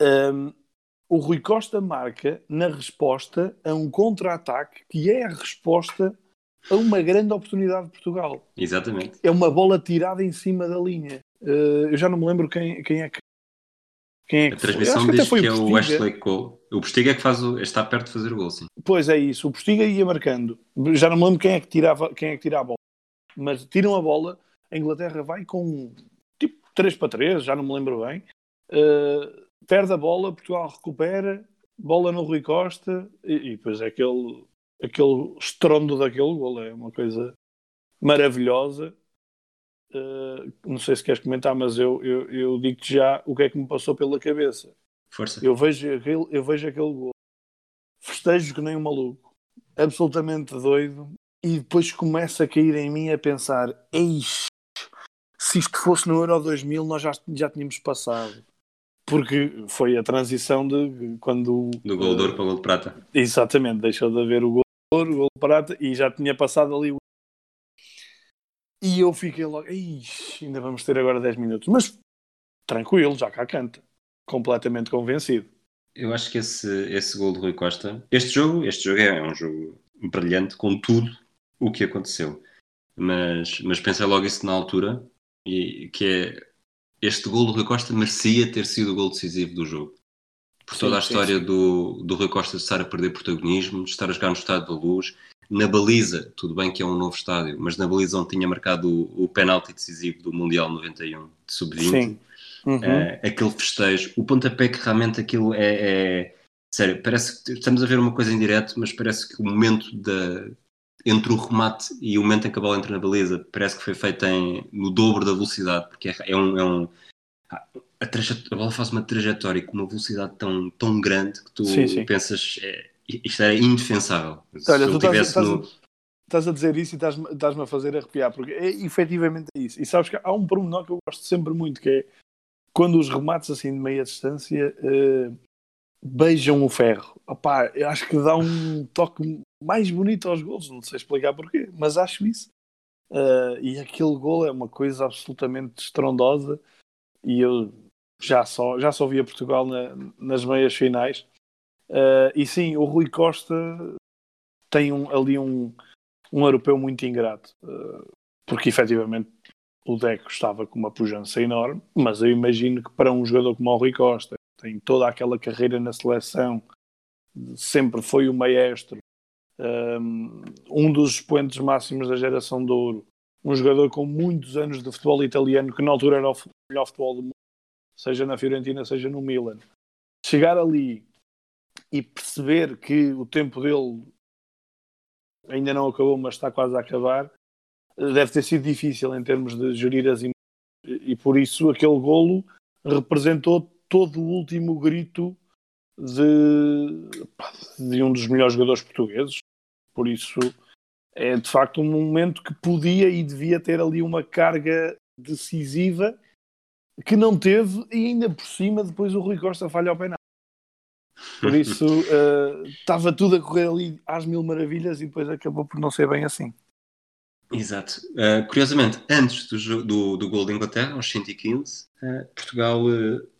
Um, o Rui Costa marca na resposta a um contra-ataque que é a resposta a uma grande oportunidade de Portugal. Exatamente. É uma bola tirada em cima da linha. Uh, eu já não me lembro quem, quem é que. Quem é que a transmissão diz que, que é o Ashley Cole. O Postiga é que faz o, está perto de fazer o gol, sim. Pois é isso. O Postiga ia marcando. Já não me lembro quem é que tirava, quem é que tira a bola. Mas tiram a bola, a Inglaterra vai com tipo 3 para 3, já não me lembro bem. Uh, perde a bola, Portugal recupera, bola no Rui Costa e, e depois é aquele, aquele estrondo daquele gol, é uma coisa maravilhosa. Uh, não sei se queres comentar, mas eu, eu, eu digo-te já o que é que me passou pela cabeça. Força. Eu vejo aquele, eu vejo aquele gol, festejo que nem um maluco, absolutamente doido, e depois começa a cair em mim a pensar: eis, se isto fosse no Euro 2000, nós já, já tínhamos passado porque foi a transição de quando. Do gol de ouro uh, para o gol de prata. Exatamente, deixou de haver o gol de ouro, o gol de prata e já tinha passado ali o. E eu fiquei logo, Ixi, ainda vamos ter agora 10 minutos. Mas tranquilo, já cá canta. Completamente convencido. Eu acho que esse, esse gol de Rui Costa. Este jogo, este jogo é um jogo brilhante com tudo o que aconteceu. Mas, mas pensei logo isso na altura, e que é este gol do Rui Costa merecia ter sido o gol decisivo do jogo. Por toda sim, a história sim. Do, do Rui Costa de estar a perder protagonismo, de estar a jogar no estádio da luz, na baliza, tudo bem que é um novo estádio, mas na baliza onde tinha marcado o, o penalti decisivo do Mundial 91 de sub-20, uhum. uh, aquele festejo, o pontapé que realmente aquilo é, é, sério, parece que estamos a ver uma coisa em direto, mas parece que o momento da, entre o remate e o momento em que a bola entra na baliza, parece que foi feita em, no dobro da velocidade, porque é, é um. É um a, a, bola faz uma trajetória com uma velocidade tão, tão grande que tu sim, sim. pensas é, isto era indefensável. Olha, tu estás, estás, no... estás, a dizer isso e estás-me estás a fazer arrepiar, porque é efetivamente é isso. E sabes que há um pormenor que eu gosto sempre muito, que é quando os remates assim de meia distância uh, beijam o ferro. Opá, eu acho que dá um toque mais bonito aos gols, não sei explicar porquê, mas acho isso. Uh, e aquele gol é uma coisa absolutamente estrondosa e eu já só, já só via Portugal na, nas meias finais. Uh, e sim, o Rui Costa tem um, ali um, um europeu muito ingrato, uh, porque efetivamente o Deco estava com uma pujança enorme, mas eu imagino que para um jogador como o Rui Costa, tem toda aquela carreira na seleção, sempre foi o maestro, um dos expoentes máximos da geração de ouro, um jogador com muitos anos de futebol italiano, que na altura era o melhor futebol do mundo, seja na Fiorentina, seja no Milan. Chegar ali e perceber que o tempo dele ainda não acabou, mas está quase a acabar, deve ter sido difícil em termos de gerir as emoções. E por isso aquele golo representou todo o último grito de, de um dos melhores jogadores portugueses. Por isso é de facto um momento que podia e devia ter ali uma carga decisiva que não teve e ainda por cima depois o Rui Costa falha ao penal. Por isso uh, estava tudo a correr ali às mil maravilhas e depois acabou por não ser bem assim. Exato. Uh, curiosamente, antes do, do, do gol da Inglaterra, aos 115, uh, Portugal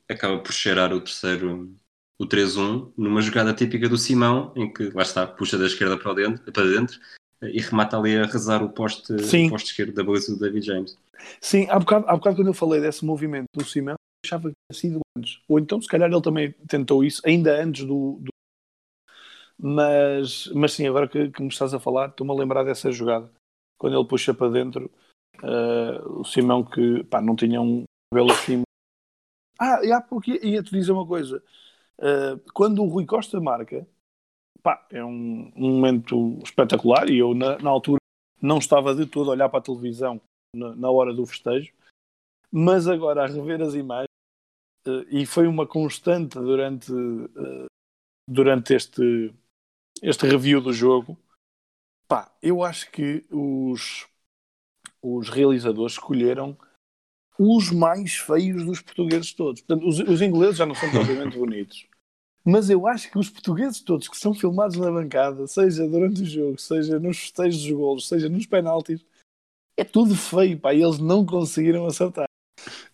acaba por cheirar o terceiro, o 3-1, numa jogada típica do Simão, em que, lá está, puxa da esquerda para dentro, para dentro e remata ali a rezar o poste, o poste esquerdo da baliza do David James. Sim, há bocado, há bocado quando eu falei desse movimento do Simão, achava que tinha sido antes. Ou então, se calhar, ele também tentou isso, ainda antes do. do... Mas, mas sim, agora que, que me estás a falar, estou-me a lembrar dessa jogada. Quando ele puxa para dentro, uh, o Simão que pá, não tinha um cabelo assim ah, e há pouco ia-te dizer uma coisa. Uh, quando o Rui Costa marca, pá, é um, um momento espetacular e eu, na, na, altura, não estava de todo a olhar para a televisão na, na hora do festejo, mas agora a rever as imagens, uh, e foi uma constante durante, uh, durante este, este review do jogo, pá, eu acho que os, os realizadores escolheram os mais feios dos portugueses todos. Portanto, os, os ingleses já não são propriamente bonitos. Mas eu acho que os portugueses todos que são filmados na bancada, seja durante o jogo, seja nos festejos dos golos, seja nos penaltis, é tudo feio, pá, e eles não conseguiram acertar.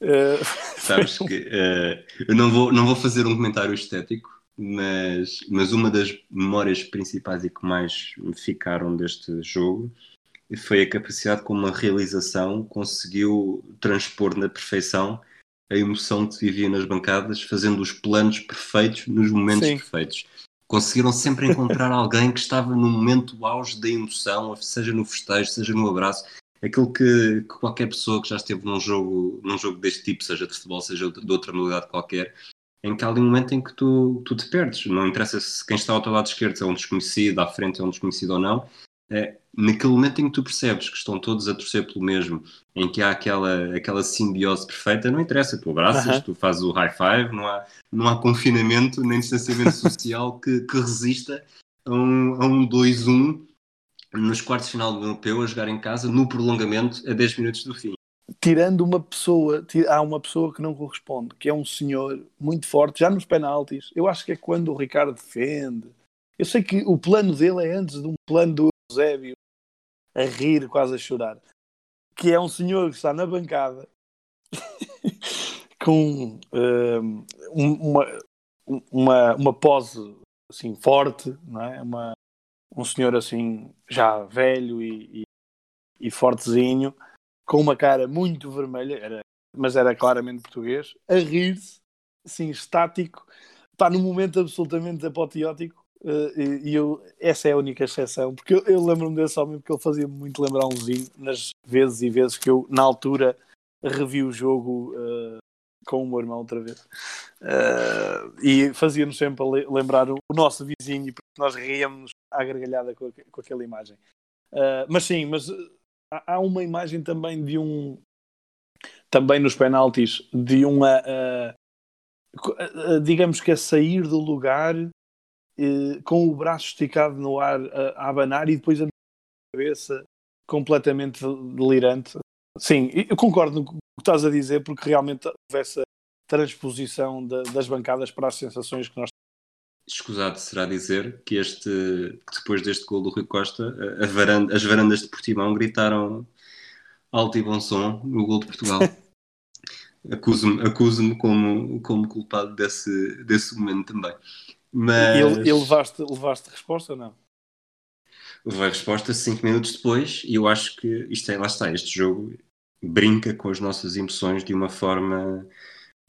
Uh, Sabes que uh, eu não vou, não vou fazer um comentário estético, mas, mas uma das memórias principais e que mais me ficaram deste jogo foi a capacidade como a realização conseguiu transpor na perfeição a emoção que se vivia nas bancadas, fazendo os planos perfeitos nos momentos Sim. perfeitos. Conseguiram sempre encontrar alguém que estava no momento auge da emoção, seja no festejo, seja no abraço, aquilo que, que, qualquer pessoa que já esteve num jogo, num jogo deste tipo, seja de futebol, seja de outra modalidade qualquer, em que há ali um momento em que tu, tu te perdes. Não interessa se quem está ao teu lado esquerdo é um desconhecido, à frente é um desconhecido ou não, naquele momento em que tu percebes que estão todos a torcer pelo mesmo, em que há aquela, aquela simbiose perfeita, não interessa, tu abraças, uh -huh. tu fazes o high five, não há, não há confinamento nem distanciamento social que, que resista a um, a um 2-1 nos quartos de final do europeu a jogar em casa no prolongamento a 10 minutos do fim. Tirando uma pessoa, há uma pessoa que não corresponde, que é um senhor muito forte, já nos penaltis. Eu acho que é quando o Ricardo defende. Eu sei que o plano dele é antes de um plano do Eusébio a rir, quase a chorar, que é um senhor que está na bancada com um, uma, uma, uma pose assim forte, não é? Uma, um senhor assim já velho e, e, e fortezinho, com uma cara muito vermelha, era, mas era claramente português, a rir-se, assim, estático, está num momento absolutamente apoteótico Uh, e, eu, essa é a única exceção, porque eu, eu lembro-me desse homem porque ele fazia muito lembrar um zinho nas vezes e vezes que eu, na altura, revi o jogo uh, com o meu irmão outra vez. Uh, e fazia-nos sempre lembrar o, o, nosso vizinho, porque nós ríamos à gargalhada com, com aquela imagem. mas sim, mas há, há, uma imagem também de um. Também nos penaltis, de uma. digamos que a sair do lugar eh, com o braço esticado no ar a, a abanar e depois a cabeça completamente delirante. Sim, eu concordo com o que estás a dizer, porque realmente houve essa transposição de, das bancadas para as sensações que nós Escusado será dizer que este depois deste gol do Rui Costa, varanda, as varandas de Portimão gritaram alto e bom som no gol de Portugal. Acuso-me acuso como, como culpado desse, desse momento também. Mas... E, e levaste, levaste resposta ou não? Levei resposta 5 minutos depois e eu acho que isto é, lá está, este jogo brinca com as nossas emoções de uma forma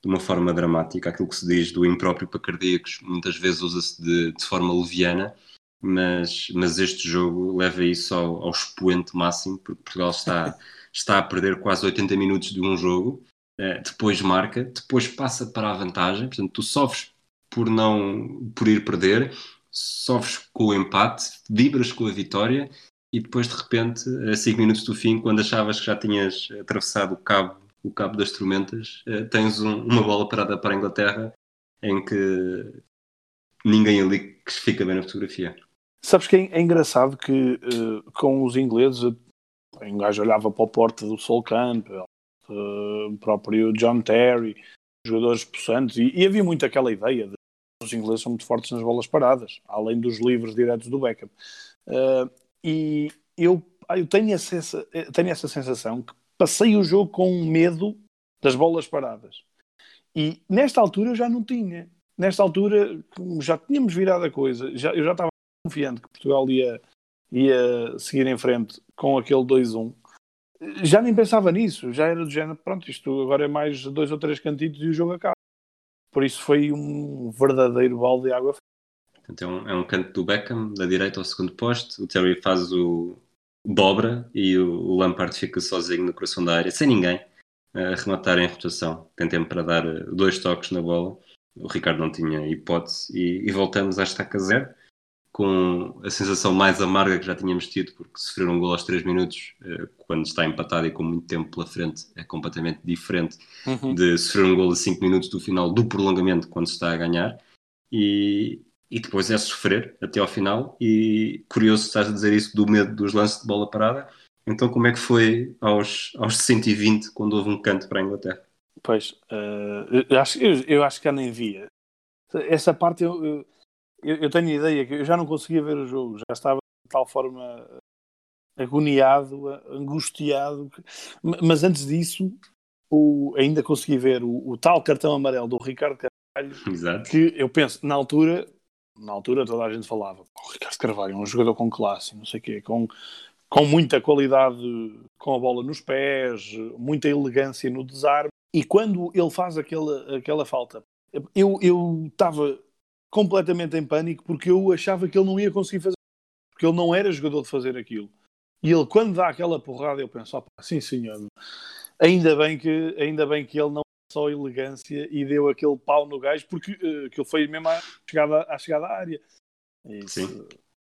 de uma forma dramática, aquilo que se diz do impróprio para cardíacos muitas vezes usa-se de, de, forma leviana, mas, mas este jogo leva isso ao, ao expoente máximo, porque Portugal está, está a perder quase 80 minutos de um jogo, eh, depois marca, depois passa para a vantagem, portanto tu sofres por não por ir perder, sofres com o empate, vibras com a vitória e depois de repente, a 5 minutos do fim, quando achavas que já tinhas atravessado o cabo, o cabo das tormentas, eh, tens um, uma bola parada para a Inglaterra em que ninguém ali que fica bem na fotografia. Sabes que é, engraçado que uh, com os ingleses um gajo olhava para a porta do Sol Campbell, uh, o próprio John Terry, jogadores possantes, e, e, havia muito aquela ideia de os ingleses são muito fortes nas bolas paradas, além dos livros diretos do Beckham. Uh, e eu, eu tenho, essa, tenho essa sensação que passei o jogo com medo das bolas paradas. E nesta altura eu já não tinha. Nesta altura já tínhamos virado a coisa, já, eu já estava confiante que Portugal ia, ia seguir em frente com aquele 2-1. Já nem pensava nisso, já era do género, pronto, isto agora é mais dois ou três cantitos e o jogo acaba. Por isso foi um verdadeiro balde de água Portanto, é um, é um canto do Beckham, da direita ao segundo poste. O Terry faz o dobra e o, Lampard fica sozinho no coração da área, sem ninguém, a rematar em rotação. Tem tempo para dar eh, dois toques na bola. O Ricardo não tinha hipótese e, e voltamos à estaca zero com a sensação mais amarga que já tínhamos tido, porque sofrer um gol aos 3 minutos, eh, quando está empatado e com muito tempo pela frente, é completamente diferente uhum. de sofrer um gol a 5 minutos do final do prolongamento, quando se está a ganhar. E, e depois é sofrer até ao final. E curioso estás a dizer isso do medo dos lances de bola parada. Então, como é que foi aos, aos 120 quando houve um canto para a Inglaterra? Pois, uh, eu, acho, eu, eu, acho que já nem via. Essa parte eu, eu eu, eu tenho a ideia que eu já não conseguia ver o jogo, já estava de tal forma agoniado, angustiado. Mas antes disso, o, ainda consegui ver o, o, tal cartão amarelo do Ricardo Carvalho, Exato. que eu penso, na altura, na altura toda a gente falava, o Ricardo Carvalho é um jogador com classe, não sei o quê, com, com muita qualidade com a bola nos pés, muita elegância no desarme, e quando ele faz aquela, aquela falta, eu estava completamente em pânico porque eu achava que ele não ia conseguir fazer, porque ele não era jogador de fazer aquilo. E ele, quando dá aquela porrada, eu penso, opa, sim senhor, ainda bem que, ainda bem que ele não só elegância e deu aquele pau no gajo, porque uh, aquilo foi mesmo à chegada, à chegada à área. Sim.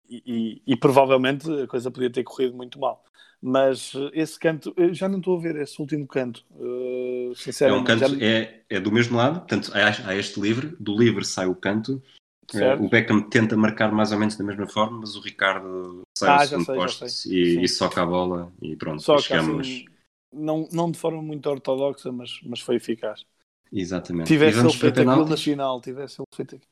E, e, e, provavelmente a coisa podia ter corrido muito mal. Mas uh, esse canto, eu já não estou a ver esse último canto. Uh, sinceramente, é um canto, já... é, é do mesmo lado, portanto, há, há este livre, do livre sai o canto. Uh, o Beckham tenta marcar mais ou menos da mesma forma, mas o Ricardo sai Ah, sei, poste e, e soca a bola e pronto, que chegamos. assim, não, não de forma muito ortodoxa, mas, mas foi eficaz. Exatamente. Tivesse ele feito aquilo na final, tivesse ele feito aquilo.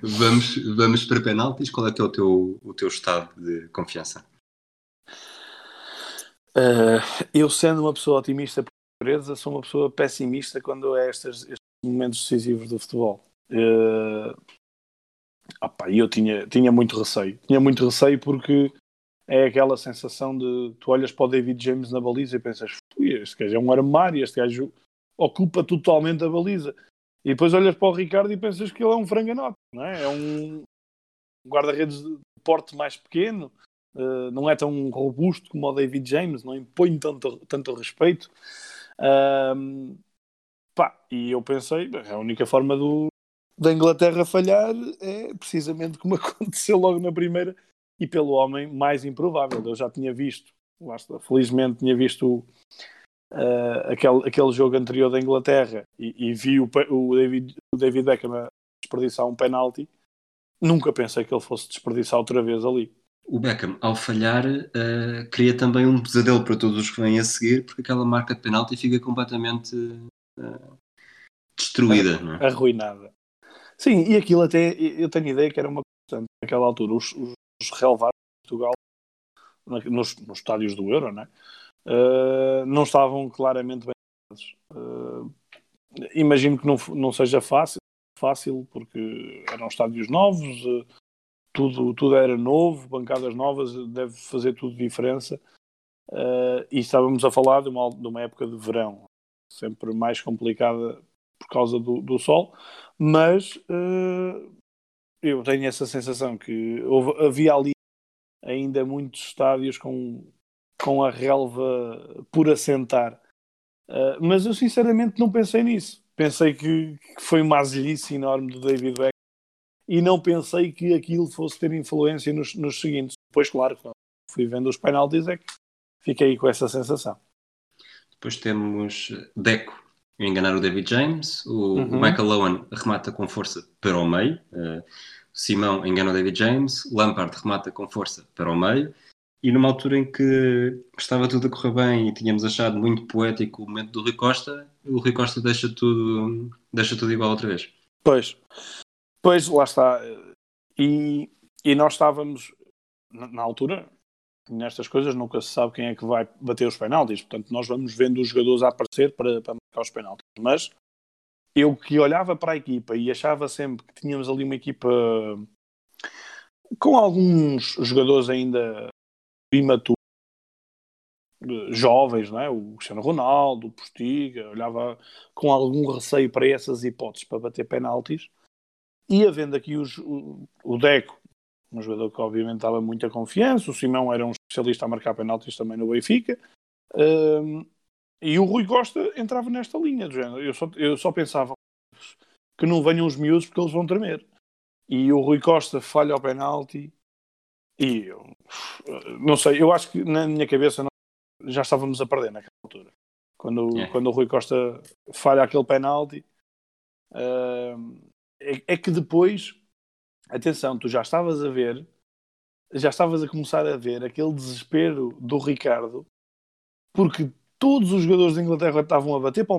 vamos, vamos para penaltis. Qual é é o teu, o teu estado de confiança? Uh, eu sendo uma pessoa otimista por natureza, sou uma pessoa pessimista quando é estes, estes momentos decisivos do futebol. Uh, opa, eu tinha, tinha muito receio. Tinha muito receio porque é aquela sensação de tu olhas para o David James na baliza e pensas, "Ui, este gajo é um armário, este gajo ocupa totalmente a baliza. E depois olhas para o Ricardo e pensas que ele é um franganote, não é? É um guarda-redes de porte mais pequeno, uh, não é tão robusto como o David James, não impõe tanto, tanto respeito. Um, pá, e eu pensei, a única forma do, da Inglaterra falhar é precisamente como aconteceu logo na primeira e pelo homem mais improvável. Eu já tinha visto, felizmente tinha visto uh, aquele, aquele jogo anterior da Inglaterra e, e vi o, o, David, o David Beckham desperdiçar um penalti. Nunca pensei que ele fosse desperdiçar outra vez ali. O Beckham, ao falhar, uh, cria também um pesadelo para todos os que vêm a seguir, porque aquela marca de penalti fica completamente uh, destruída, não é? Arruinada. Sim, e aquilo até, eu tenho ideia que era uma constante naquela altura. Os, os, os relevados de Portugal, nos, nos estádios do Euro, né? Uh, não estavam claramente bem uh, imagino que não, não seja fácil, fácil porque eram estádios novos, tudo, tudo era novo, bancadas novas, deve fazer tudo diferença. e estávamos a falar de uma, de uma época de verão, sempre mais complicada por causa do, do sol, mas eu tenho essa sensação que houve, havia ali ainda muitos estádios com, com a relva por assentar. Uh, mas eu sinceramente não pensei nisso. Pensei que, que foi uma azelice enorme do David Beck e não pensei que aquilo fosse ter influência nos, nos seguintes. Depois, claro, fui vendo os penaltis é que fiquei com essa sensação. Depois temos Deco enganar o David James, o, uhum. Michael Owen remata com força para o meio, uh, Simão engana o David James, Lampard remata com força para o meio, e numa altura em que estava tudo a correr bem e tínhamos achado muito poético o momento do Rui Costa, o Rui Costa deixa tudo, deixa tudo igual outra vez. Pois, pois lá está. E, e nós estávamos, na, altura, nestas coisas nunca se sabe quem é que vai bater os penaltis, portanto nós vamos vendo os jogadores a aparecer para, para marcar os penaltis. Mas eu que olhava para a equipa e achava sempre que tínhamos ali uma equipa com alguns jogadores ainda imaturos, jovens, não é? o Cristiano Ronaldo, o Postiga, olhava com algum receio para essas hipóteses para bater penaltis, e havendo aqui os, o, o Deco, um jogador que obviamente dava muita confiança, o Simão era um especialista a marcar penaltis também no Benfica, um, e o Rui Costa entrava nesta linha do género. Eu só, eu só pensava que não venham os miúdos porque eles vão tremer. E o Rui Costa falha o penalti e eu não sei, eu acho que na minha cabeça não, já estávamos a perder naquela altura. Quando, É. quando o Rui Costa falha aquele penalti, uh, é, é que depois, atenção, tu já estavas a ver, já estavas a começar a ver aquele desespero do Ricardo, porque todos os jogadores da Inglaterra estavam a bater para o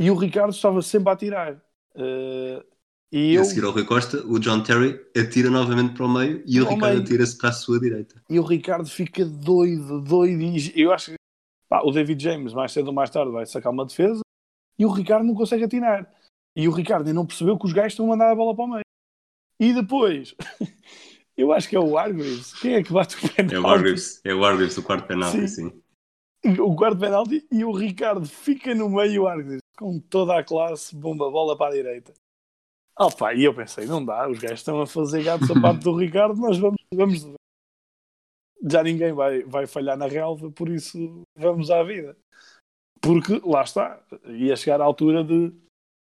e o Ricardo estava sempre a atirar. Uh, e E eu, a seguir ao Rui Costa, o John Terry atira novamente para o meio e o Ricardo atira-se para a sua direita. e o Ricardo fica doido, doido. E eu acho que Pá, o David James, mais cedo ou mais tarde, vai sacar uma defesa e o Ricardo não consegue atinar. E o Ricardo não percebeu que os gajos estão a mandar a bola para o meio. E depois, eu acho que é o Argreaves. Quem é que bate o penalti? É o é o Argreaves, o quarto penalti, sim. sim. O quarto penalti e o Ricardo fica no meio o com toda a classe, bomba, bola para a direita. Opa, e eu pensei, não dá, os gajos estão a fazer gato sapato do Ricardo, nós vamos, vamos já ninguém vai, vai falhar na relva, por isso vamos à vida. Porque lá está, ia chegar à altura de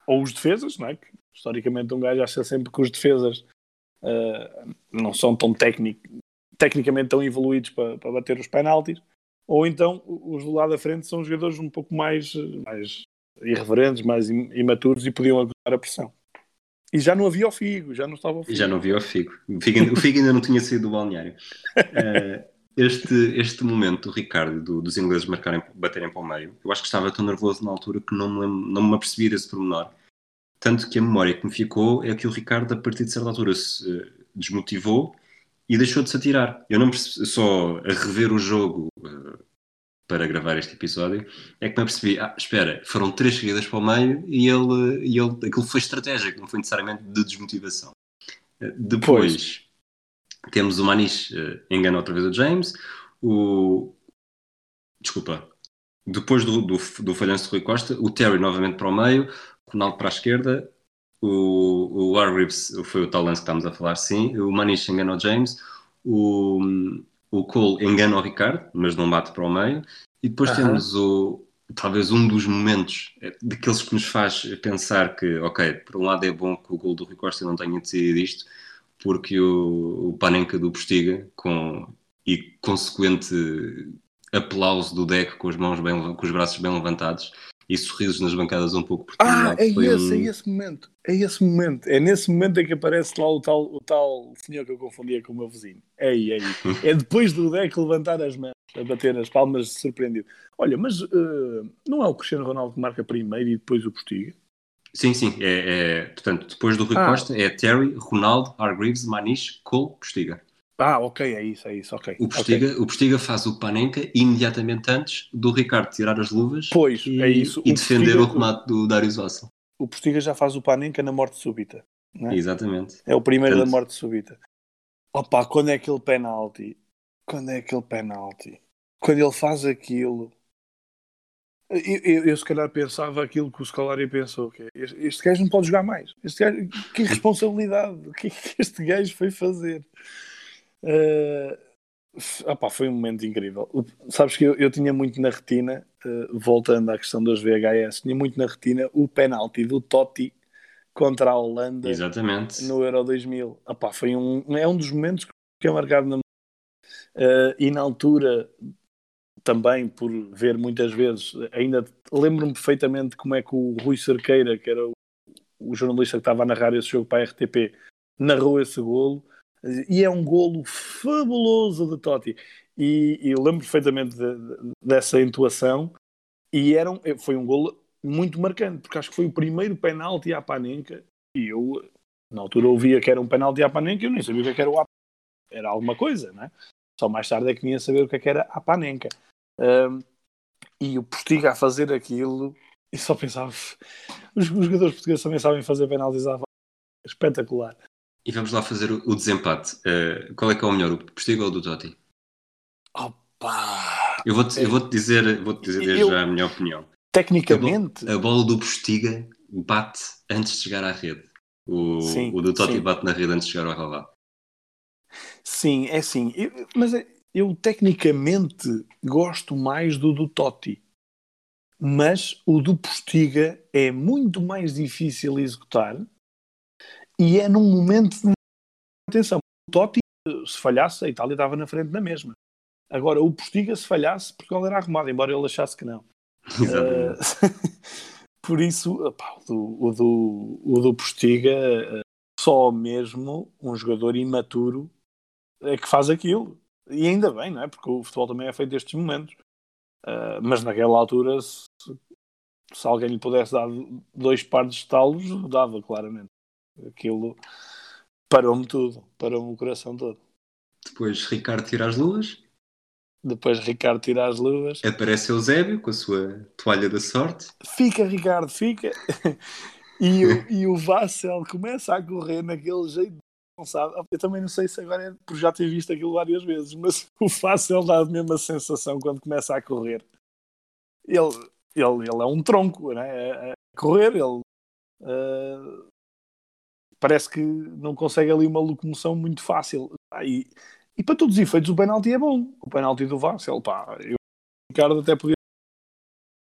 ou os defesas, não é? Que, historicamente um gajo acha sempre que os defesas uh, não são tão técnico, tecnicamente tão evoluídos para, para bater os penaltis, ou então os do lado da frente são jogadores um pouco mais, mais irreverentes, mais imaturos e podiam aguentar a pressão. E já não havia o Figo, já não estava o Figo. Já não havia o Figo. O Figo, o Figo ainda não tinha saído do balneário. Uh, este, este momento do Ricardo, do, dos ingleses marcarem, baterem para o meio, eu acho que estava tão nervoso na altura que não me, não me apercebi desse pormenor. Tanto que a memória que me ficou é que o Ricardo, a partir de certa altura, se uh, desmotivou e deixou de se atirar. Eu não percebi, só a rever o jogo uh, para gravar este episódio, é que me apercebi, ah, espera, foram três seguidas para o meio e ele, e ele aquilo foi estratégico, não foi necessariamente de desmotivação. Uh, depois pois. Temos o Maniche uh, engana outra vez o James, o desculpa, depois do, do, do falhanço de Rui Costa, o Terry novamente para o meio, Ronaldo para a esquerda, o, o Hargreaves foi o tal lance que estamos a falar, sim, o Maniche engana o James, o, o Cole engana o Ricardo, mas não bate para o meio, e depois temos o, talvez um dos momentos é, daqueles que nos faz pensar que, ok, por um lado é bom que o gol do Rui Costa não tenha decidido isto, porque o, o Panenka do Postiga, com, e consequente aplauso do deck com, as mãos bem, com os braços bem levantados, e sorrisos nas bancadas um pouco por Ah, é esse, um... é esse momento. É esse momento. É nesse momento em que aparece lá o tal, o tal senhor que eu confundia com o meu vizinho. É aí, é aí. é depois do deck levantar as mãos, a bater as palmas, surpreendido. Olha, mas uh, não é o Cristiano Ronaldo que marca primeiro e depois o Postiga? Sim, sim. É, é, portanto, depois do Rui ah. Costa é Terry, Ronaldo, Hargreaves, Maniche, Cole, Postiga. Ah, ok, é isso, é isso, ok. O Postiga, okay. o Postiga faz o Panenka imediatamente antes do Ricardo tirar as luvas pois, e, é isso. e o defender Postiga, o remate do Darius Vassal. O Postiga já faz o Panenka na morte súbita. É? Exatamente. É o primeiro Portanto, da morte súbita. Opa, quando é aquele penalti? Quando é aquele penalti? Quando ele faz aquilo... Eu, eu, eu, se calhar pensava aquilo que o Scolari pensou, que é, este, este gajo não pode jogar mais. Este gajo, que responsabilidade, o que é que este gajo foi fazer? Uh, opa, foi um momento incrível. Sabes que eu, eu tinha muito na retina, uh, voltando à questão dos VHS, tinha muito na retina o penalti do Totti contra a Holanda Exatamente. no Euro 2000. Opa, foi um, é um dos momentos que fiquei marcado na uh, e na altura também por ver muitas vezes, ainda lembro-me perfeitamente como é que o Rui Cerqueira, que era o, o jornalista que estava a narrar esse jogo para a RTP, narrou esse golo e é um golo fabuloso de Totti. E, e lembro perfeitamente de, de, dessa intuação. E era um, foi um golo muito marcante, porque acho que foi o primeiro penalti à Panenka. E eu, na altura, ouvia que era um penalti à Panenka e eu nem sabia o que, é era o Era alguma coisa, né? Só mais tarde é que vinha saber o é que era a Panenka. Um, e o Postiga a fazer aquilo, e só pensava, os, os jogadores portugueses também sabem fazer penaltis à espetacular. E vamos lá fazer o, o desempate. Uh, qual é que é o melhor, o Postiga ou o do Totti? Opa! Eu vou-te é... vou dizer, vou dizer desde eu... já a minha opinião. Tecnicamente? A, bo a, bola do Postiga bate antes de chegar à rede. O, sim, o do Totti sim. bate na rede antes de chegar ao relvado. Sim, é sim. Eu, mas é, eu tecnicamente gosto mais do do Totti. Mas o do Postiga é muito mais difícil executar e é num momento de atenção. O Totti, se falhasse, a Itália estava na frente na mesma. Agora, o Postiga, se falhasse, Portugal era arrumado, embora ele achasse que não. Uh, por isso, opa, o, do, o, do, o do Postiga, uh, só mesmo um jogador imaturo é que faz aquilo. E ainda bem, não é? Porque o futebol também é feito destes momentos. Uh, mas naquela altura, se, se, alguém lhe pudesse dar dois pares de estalos, dava claramente. Aquilo parou-me tudo, parou-me o coração todo. Depois Ricardo tira as luvas. Depois Ricardo tira as luvas. Aparece Eusébio com a sua toalha da sorte. Fica, Ricardo, fica. e, o, e o Vassel começa a correr naquele jeito Eu também não sei se agora é por já ter visto aquilo várias vezes, mas o Vassel dá a mesma sensação quando começa a correr. Ele, ele, ele é um tronco, né? A, correr, ele uh, parece que não consegue ali uma locomoção muito fácil. Ah, e, e para todos os efeitos, o penalti é bom. O penalti do Vassel, pá, eu, o Ricardo até podia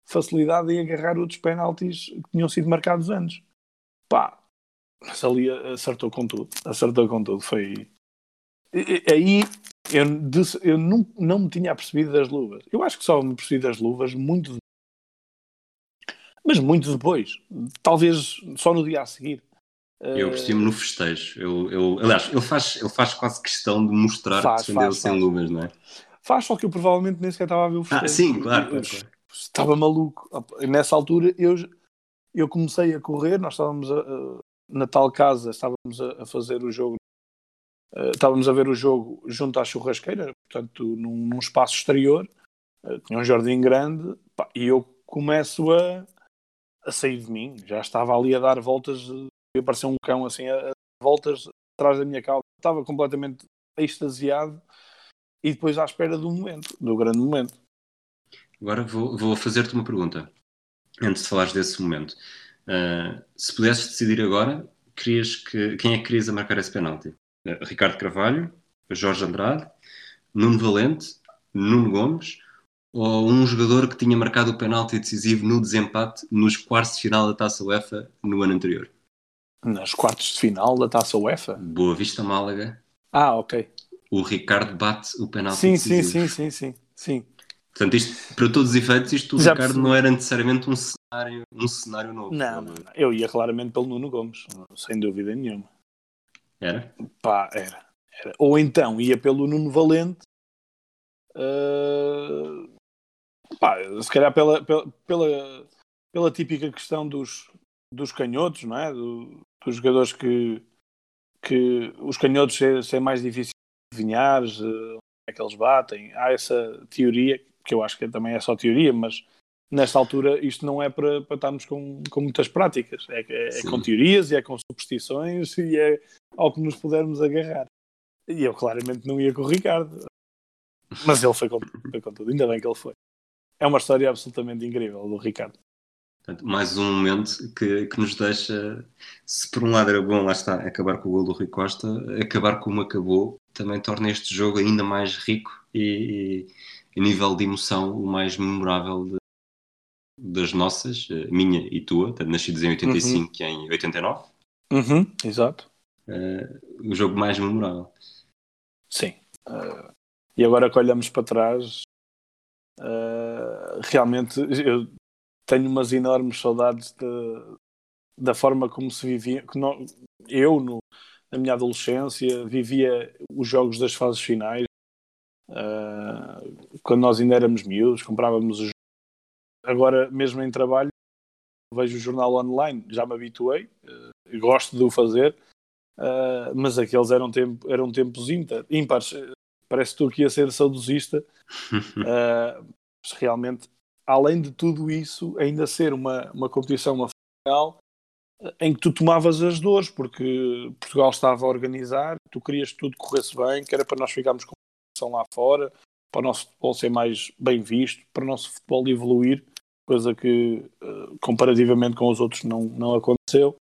facilidade em agarrar outros penaltis que tinham sido marcados antes. Pá, mas ali acertou com tudo. Acertou com tudo. Foi. Aí eu, eu não, não me tinha apercebido das luvas. Eu acho que só me percebi das luvas muito. Mas muito depois. Talvez só no dia a seguir. Eu percebi-me no festejo. Eu, eu, aliás, ele faz, ele faz quase questão de mostrar faz, que defendeu sem luvas, não é? Faz, só que eu provavelmente nem sequer estava a ver o festejo. Ah, sim, claro. claro, claro. Estava maluco. Nessa altura eu, eu comecei a correr, nós estávamos a, na tal casa, estávamos a, fazer o jogo, uh, estávamos a ver o jogo junto à churrasqueira, portanto num, num espaço exterior, uh, tinha um jardim grande, pá, e eu começo a, a sair de mim, já estava ali a dar voltas eu parecia um cão assim, a, a voltas atrás da minha cauda. Estava completamente extasiado e depois à espera do momento, do grande momento. Agora vou, vou fazer-te uma pergunta, antes de falares desse momento. Uh, se pudesses decidir agora, querias que, quem é que querias a marcar esse penalti? Uh, Ricardo Carvalho, Jorge Andrade, Nuno Valente, Nuno Gomes ou um jogador que tinha marcado o penalti decisivo no desempate nos quartos de final da Taça UEFA no ano anterior? Nas quartos de final da Taça UEFA? Boa Vista Málaga. Ah, ok. O Ricardo bate o penalti sim, decisivo. Sim, sim, sim, sim, sim. Portanto, isto, para todos os efeitos, isto do Já Ricardo percebi. não era necessariamente um cenário, um cenário novo. Não, não, não, eu ia claramente pelo Nuno Gomes, sem dúvida nenhuma. Era? Pá, era. era. Ou então ia pelo Nuno Valente, uh... pá, se calhar pela, pela, pela, pela típica questão dos, dos canhotos, não é? Do, dos jogadores que, que os canhotos ser, ser mais difícil de adivinhar, uh, é que eles batem. Há essa teoria, que eu acho que também é só teoria, mas nesta altura isto não é para, para estarmos com, com muitas práticas. É, é, é com teorias e é com superstições e é ao que nos pudermos agarrar. E eu claramente não ia com o Ricardo. Mas ele foi com, foi com tudo, ainda bem que ele foi. É uma história absolutamente incrível do Ricardo. Portanto, mais um momento que, que nos deixa, se por um lado era bom, lá está, acabar com o gol do Rui Costa, acabar como acabou, também torna este jogo ainda mais rico e, e a nível de emoção, o mais memorável de, das nossas, eh, minha e tua, nascidos em 85 uhum. e em 89. Uhum, exato. Uh, o jogo mais memorável. Sim. Uh, e agora que olhamos para trás, uh, realmente eu tenho umas enormes saudades de, da forma como se vivia. Que não, eu, no, na minha adolescência, vivia os jogos das fases finais. Quando nós ainda éramos miúdos, comprávamos os Agora, mesmo em trabalho, vejo o jornal online, já me habituei, uh, gosto de o fazer, uh, mas aqueles eram, tempo, eram tempos ímpares. Parece tu que ia ser saudosista, realmente além de tudo isso, ainda ser uma, uma competição, uma final, em que tu tomavas as dores, porque Portugal estava a organizar, tu querias que tudo corresse bem, que era para nós ficarmos com a lá fora, para o nosso futebol ser mais bem visto, para o nosso futebol evoluir, coisa que eh, comparativamente com os outros não, não aconteceu.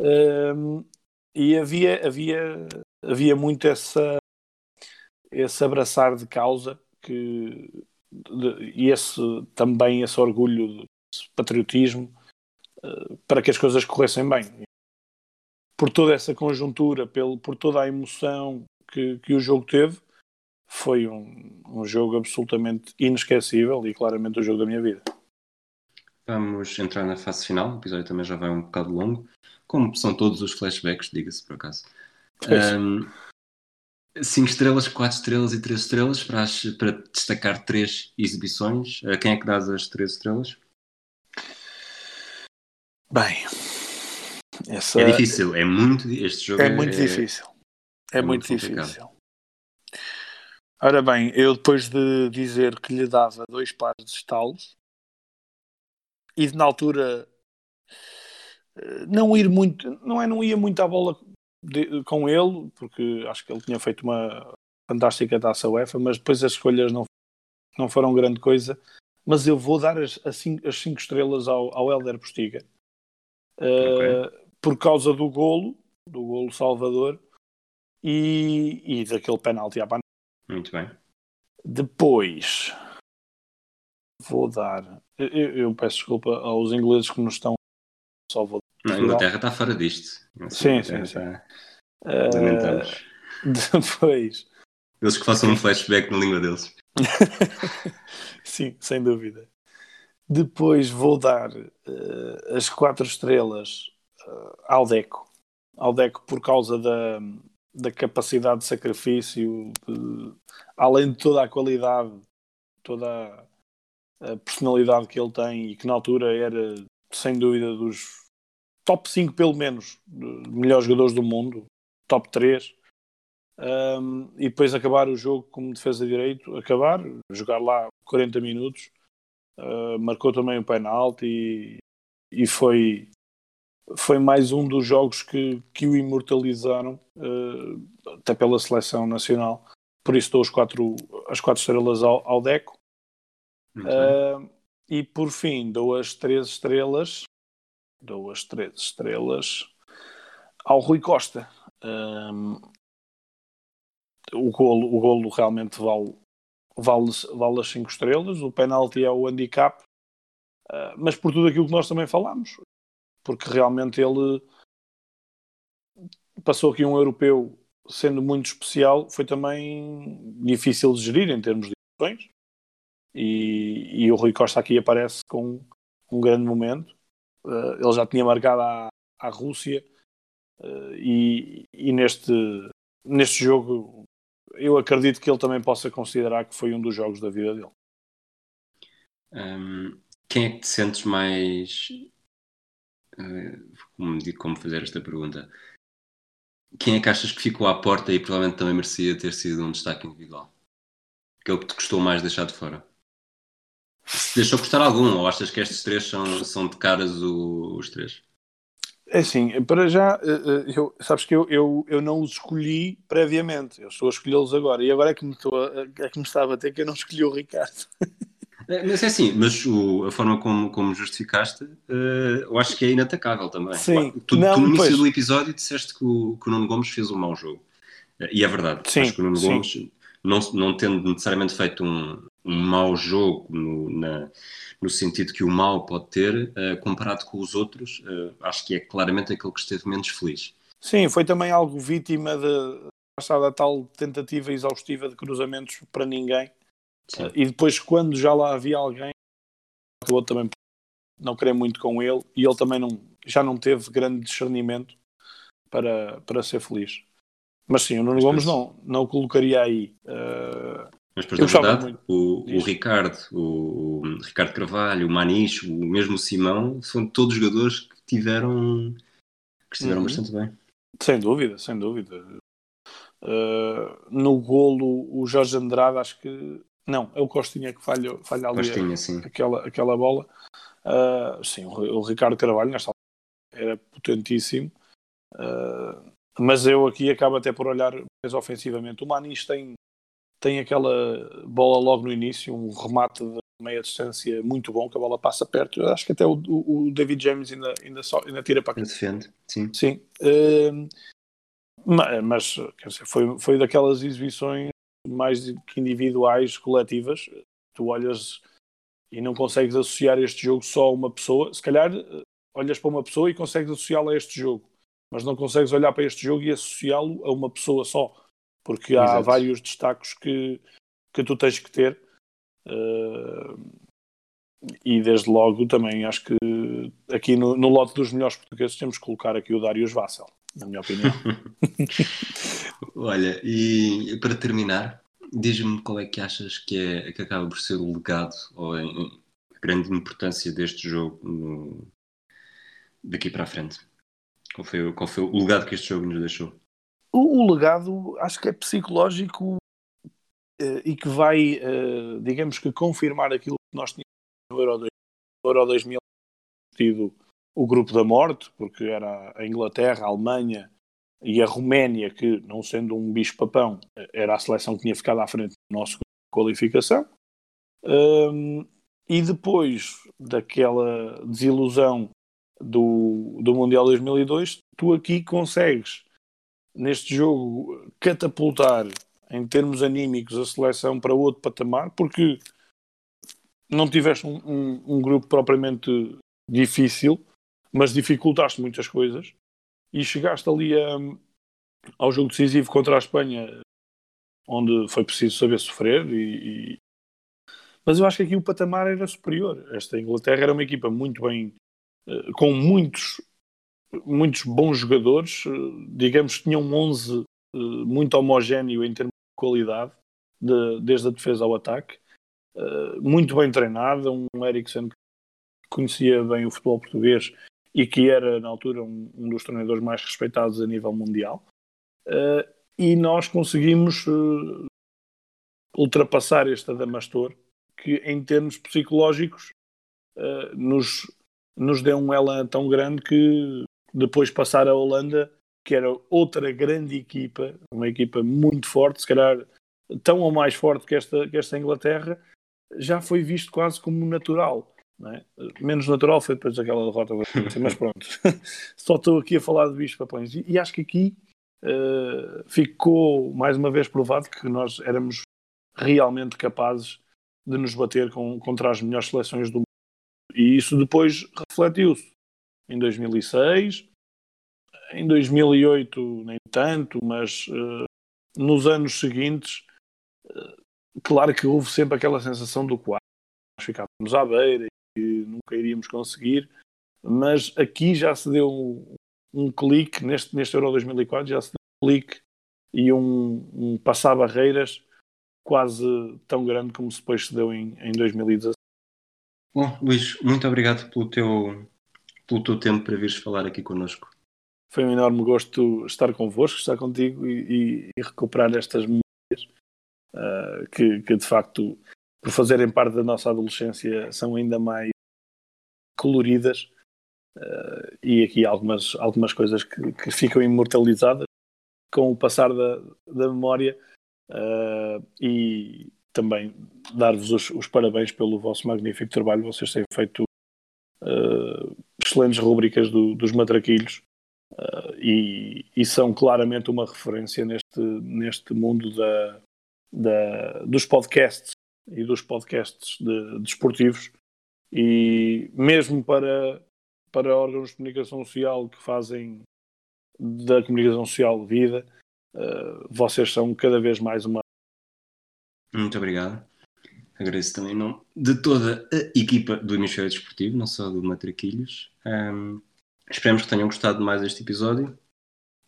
Um, e havia, havia, havia muito essa, esse abraçar de causa que e esse também esse orgulho, esse patriotismo uh, para que as coisas corressem bem. Por toda essa conjuntura, pelo, por toda a emoção que, que o jogo teve, foi um, um jogo absolutamente inesquecível e claramente o jogo da minha vida. Vamos entrar na fase final, o episódio também já vai um bocado longo, como são todos os flashbacks, diga-se por acaso. Um, 5 estrelas, 4 estrelas e 3 estrelas para, as, para destacar 3 exibições. A quem é que dás as 3 estrelas? Bem, essa... é difícil, é muito este jogo é, é muito difícil. É, é muito, muito difícil. Ora bem, eu depois de dizer que lhe dava dois pares de estalos e de, na altura eh, não ir muito, não é não ia muito à bola de, com ele, porque acho que ele tinha feito uma fantástica taça UEFA, mas depois as escolhas não, não foram grande coisa. Mas eu vou dar as, as, cinco, as cinco estrelas ao, ao Helder Postiga uh, okay. por causa do golo, do golo Salvador e, e daquele penalti à Pan. Muito bem. Depois vou dar. Eu, eu, peço desculpa aos ingleses que nos estão. Só vou. Não, a Inglaterra está fora disto. Sim, sim, sim. Uh, depois. Eles que façam um flashback na língua deles. sim, sem dúvida. Depois vou dar uh, as quatro estrelas uh, ao Deco. Ao Deco por causa da, da capacidade de sacrifício, de, além de toda a qualidade, toda a personalidade que ele tem e que na altura era, sem dúvida, dos top 5 pelo menos, melhores jogadores do mundo, top 3. Um, e depois acabar o jogo como defesa de direito, acabar, jogar lá 40 minutos, uh, marcou também o penalti e, e foi foi mais um dos jogos que, que o imortalizaram, uh, até pela seleção nacional. Por isso dou os quatro, as quatro estrelas ao, ao Deco. Uh, e por fim, dou as três estrelas, dou as três estrelas ao Rui Costa. Um, o, golo, o golo realmente vale, vale, vale as cinco estrelas, o penalti é o handicap, uh, mas por tudo aquilo que nós também falamos, porque realmente ele passou aqui um europeu sendo muito especial, foi também difícil de gerir em termos de emoções. E, e o Rui Costa aqui aparece com um grande momento. Uh, ele já tinha marcado à Rússia uh, e, e, neste, neste jogo eu acredito que ele também possa considerar que foi um dos jogos da vida dele. Um, quem é que te sentes mais como, como fazer esta pergunta. Quem é que achas que ficou à porta e provavelmente também merecia ter sido um destaque individual? Que é que te custou mais deixar de fora? Se deixou custar algum, ou achas que estes três são, são de caras o, os três? É assim, para já, eh, eh, eu, sabes que eu, eu, eu não os escolhi previamente, eu estou a escolhê-los agora, e agora é que me, estou a, é que me está a bater que eu não escolhi o Ricardo. É, mas é assim, mas o, a forma como, como justificaste, uh, eu acho que é inatacável também. Sim, tu, não, tu no início pois. do episódio disseste que o, que o Nuno Gomes fez um mau jogo. E é verdade. Sim, acho que o Nuno sim. Gomes, não, não tendo necessariamente feito um, um mau jogo no, na, no sentido que o mau pode ter, uh, comparado com os outros, acho que é claramente aquele que esteve menos feliz. Sim, foi também algo vítima de da tal tentativa exaustiva de cruzamentos para ninguém Uh, e depois, quando já lá havia alguém, acabou também não querer muito com ele e ele também não, já não teve grande discernimento para, para ser feliz. Mas sim, o Nuno Gomes não, não o colocaria aí. Uh, mas depois, na verdade, o, o, Ricardo, o, o, Ricardo Carvalho, o Maniche, o mesmo Simão, são todos jogadores que tiveram que estiveram uhum. bastante bem. Sem dúvida, sem dúvida. Uh, no golo, o Jorge Andrade, acho que não, é o Costinha que falha, falha ali Costinha, sim. Aquela, aquela bola. Uh, sim, o, o, Ricardo Carvalho nesta era potentíssimo. Uh, mas eu aqui acabo até por olhar mais ofensivamente. O Manis tem, tem aquela bola logo no início, um remate de meia distância muito bom, que a bola passa perto. Eu acho que até o, o David James ainda, ainda, só, ainda tira para cá. Defende, sim. Sim. Uh, mas, quer dizer, foi, foi daquelas exibições mais que individuais, coletivas. Tu olhas e não consegues associar este jogo só a uma pessoa. Se calhar eh, olhas para uma pessoa e consegues associá-la a este jogo, mas não consegues olhar para este jogo e associá-lo a uma pessoa só, porque há Exato. vários destaques que, que tu tens que ter. Uh, e desde logo também acho que aqui no, no lote dos melhores portugueses temos que colocar aqui o Darius Vassel, na minha opinião. Olha, e para terminar, diz-me qual é que achas que, é, que acaba por ser o legado ou a, a grande importância deste jogo no, daqui para a frente? Qual foi, qual foi o legado que este jogo nos deixou? O, o legado acho que é psicológico e que vai, digamos que, confirmar aquilo que nós tínhamos no Euro, 2000, no Euro 2000 tido o grupo da morte, porque era a Inglaterra, a Alemanha e a Roménia, que, não sendo um bicho-papão, era a seleção que tinha ficado à frente do nosso grupo de qualificação. Um, e depois daquela desilusão do, do Mundial 2002, tu aqui consegues, neste jogo, catapultar em termos anímicos a seleção para outro patamar, porque não tiveste um, um, um grupo propriamente difícil, mas dificultaste muitas coisas e chegaste ali a, ao jogo decisivo contra a Espanha, onde foi preciso saber sofrer. E, e... Mas eu acho que aqui o patamar era superior. Esta Inglaterra era uma equipa muito bem, eh, com muitos, muitos bons jogadores, eh, digamos que tinham um 11 eh, muito homogéneo em termos de qualidade, de, desde a defesa ao ataque. muito bem treinado, um Eriksen que conhecia bem o futebol português e que era, na altura, um, um dos treinadores mais respeitados a nível mundial. E nós conseguimos ultrapassar este Adamastor, que em termos psicológicos nos, nos deu um elan tão grande que depois passar a Holanda, que era outra grande equipa, uma equipa muito forte, se calhar tão ou mais forte que esta, que esta Inglaterra, já foi visto quase como natural. É? Menos natural foi depois daquela derrota, mas pronto. Só estou aqui a falar de bichos papões. E, e acho que aqui uh, ficou mais uma vez provado que nós éramos realmente capazes de nos bater com, contra as melhores seleções do mundo. E isso depois refletiu-se em 2006, em 2008 nem tanto, mas uh, nos anos seguintes, uh, claro que houve sempre aquela sensação do quadro. Nós ficávamos à beira que nunca iríamos conseguir, mas aqui já se deu um, um clique, neste, neste Euro 2004 já se deu um clique e um, um passar barreiras quase tão grande como depois se deu em, em 2016. Bom, Luís, muito obrigado pelo teu, pelo teu tempo para vires falar aqui connosco. Foi um enorme gosto estar convosco, estar contigo e, e, recuperar estas memórias uh, que, que, de facto por fazerem parte da nossa adolescência, são ainda mais coloridas. Uh, e aqui algumas, algumas coisas que, que, ficam imortalizadas com o passar da, da memória uh, e também dar-vos os, os, parabéns pelo vosso magnífico trabalho. Vocês têm feito uh, excelentes rubricas do, dos matraquilhos e, e, são claramente uma referência neste, neste mundo da, da, dos podcasts e dos podcasts de, desportivos e mesmo para, para órgãos de comunicação social que fazem da comunicação social vida, uh, vocês são cada vez mais uma. Muito obrigado. Agradeço também não de toda a equipa do Hemisfério Desportivo, não só do Matraquilhos. Um, esperemos que tenham gostado mais deste episódio.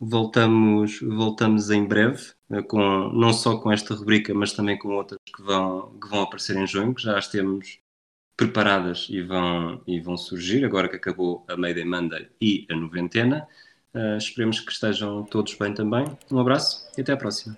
Voltamos, voltamos em breve, eh, com, não só com esta rubrica, mas também com outras que vão, que vão aparecer em junho, que já as temos preparadas e vão, e vão surgir, agora que acabou a Mayday Monday e a noventena. Uh, esperemos que estejam todos bem também. Um abraço e até à próxima.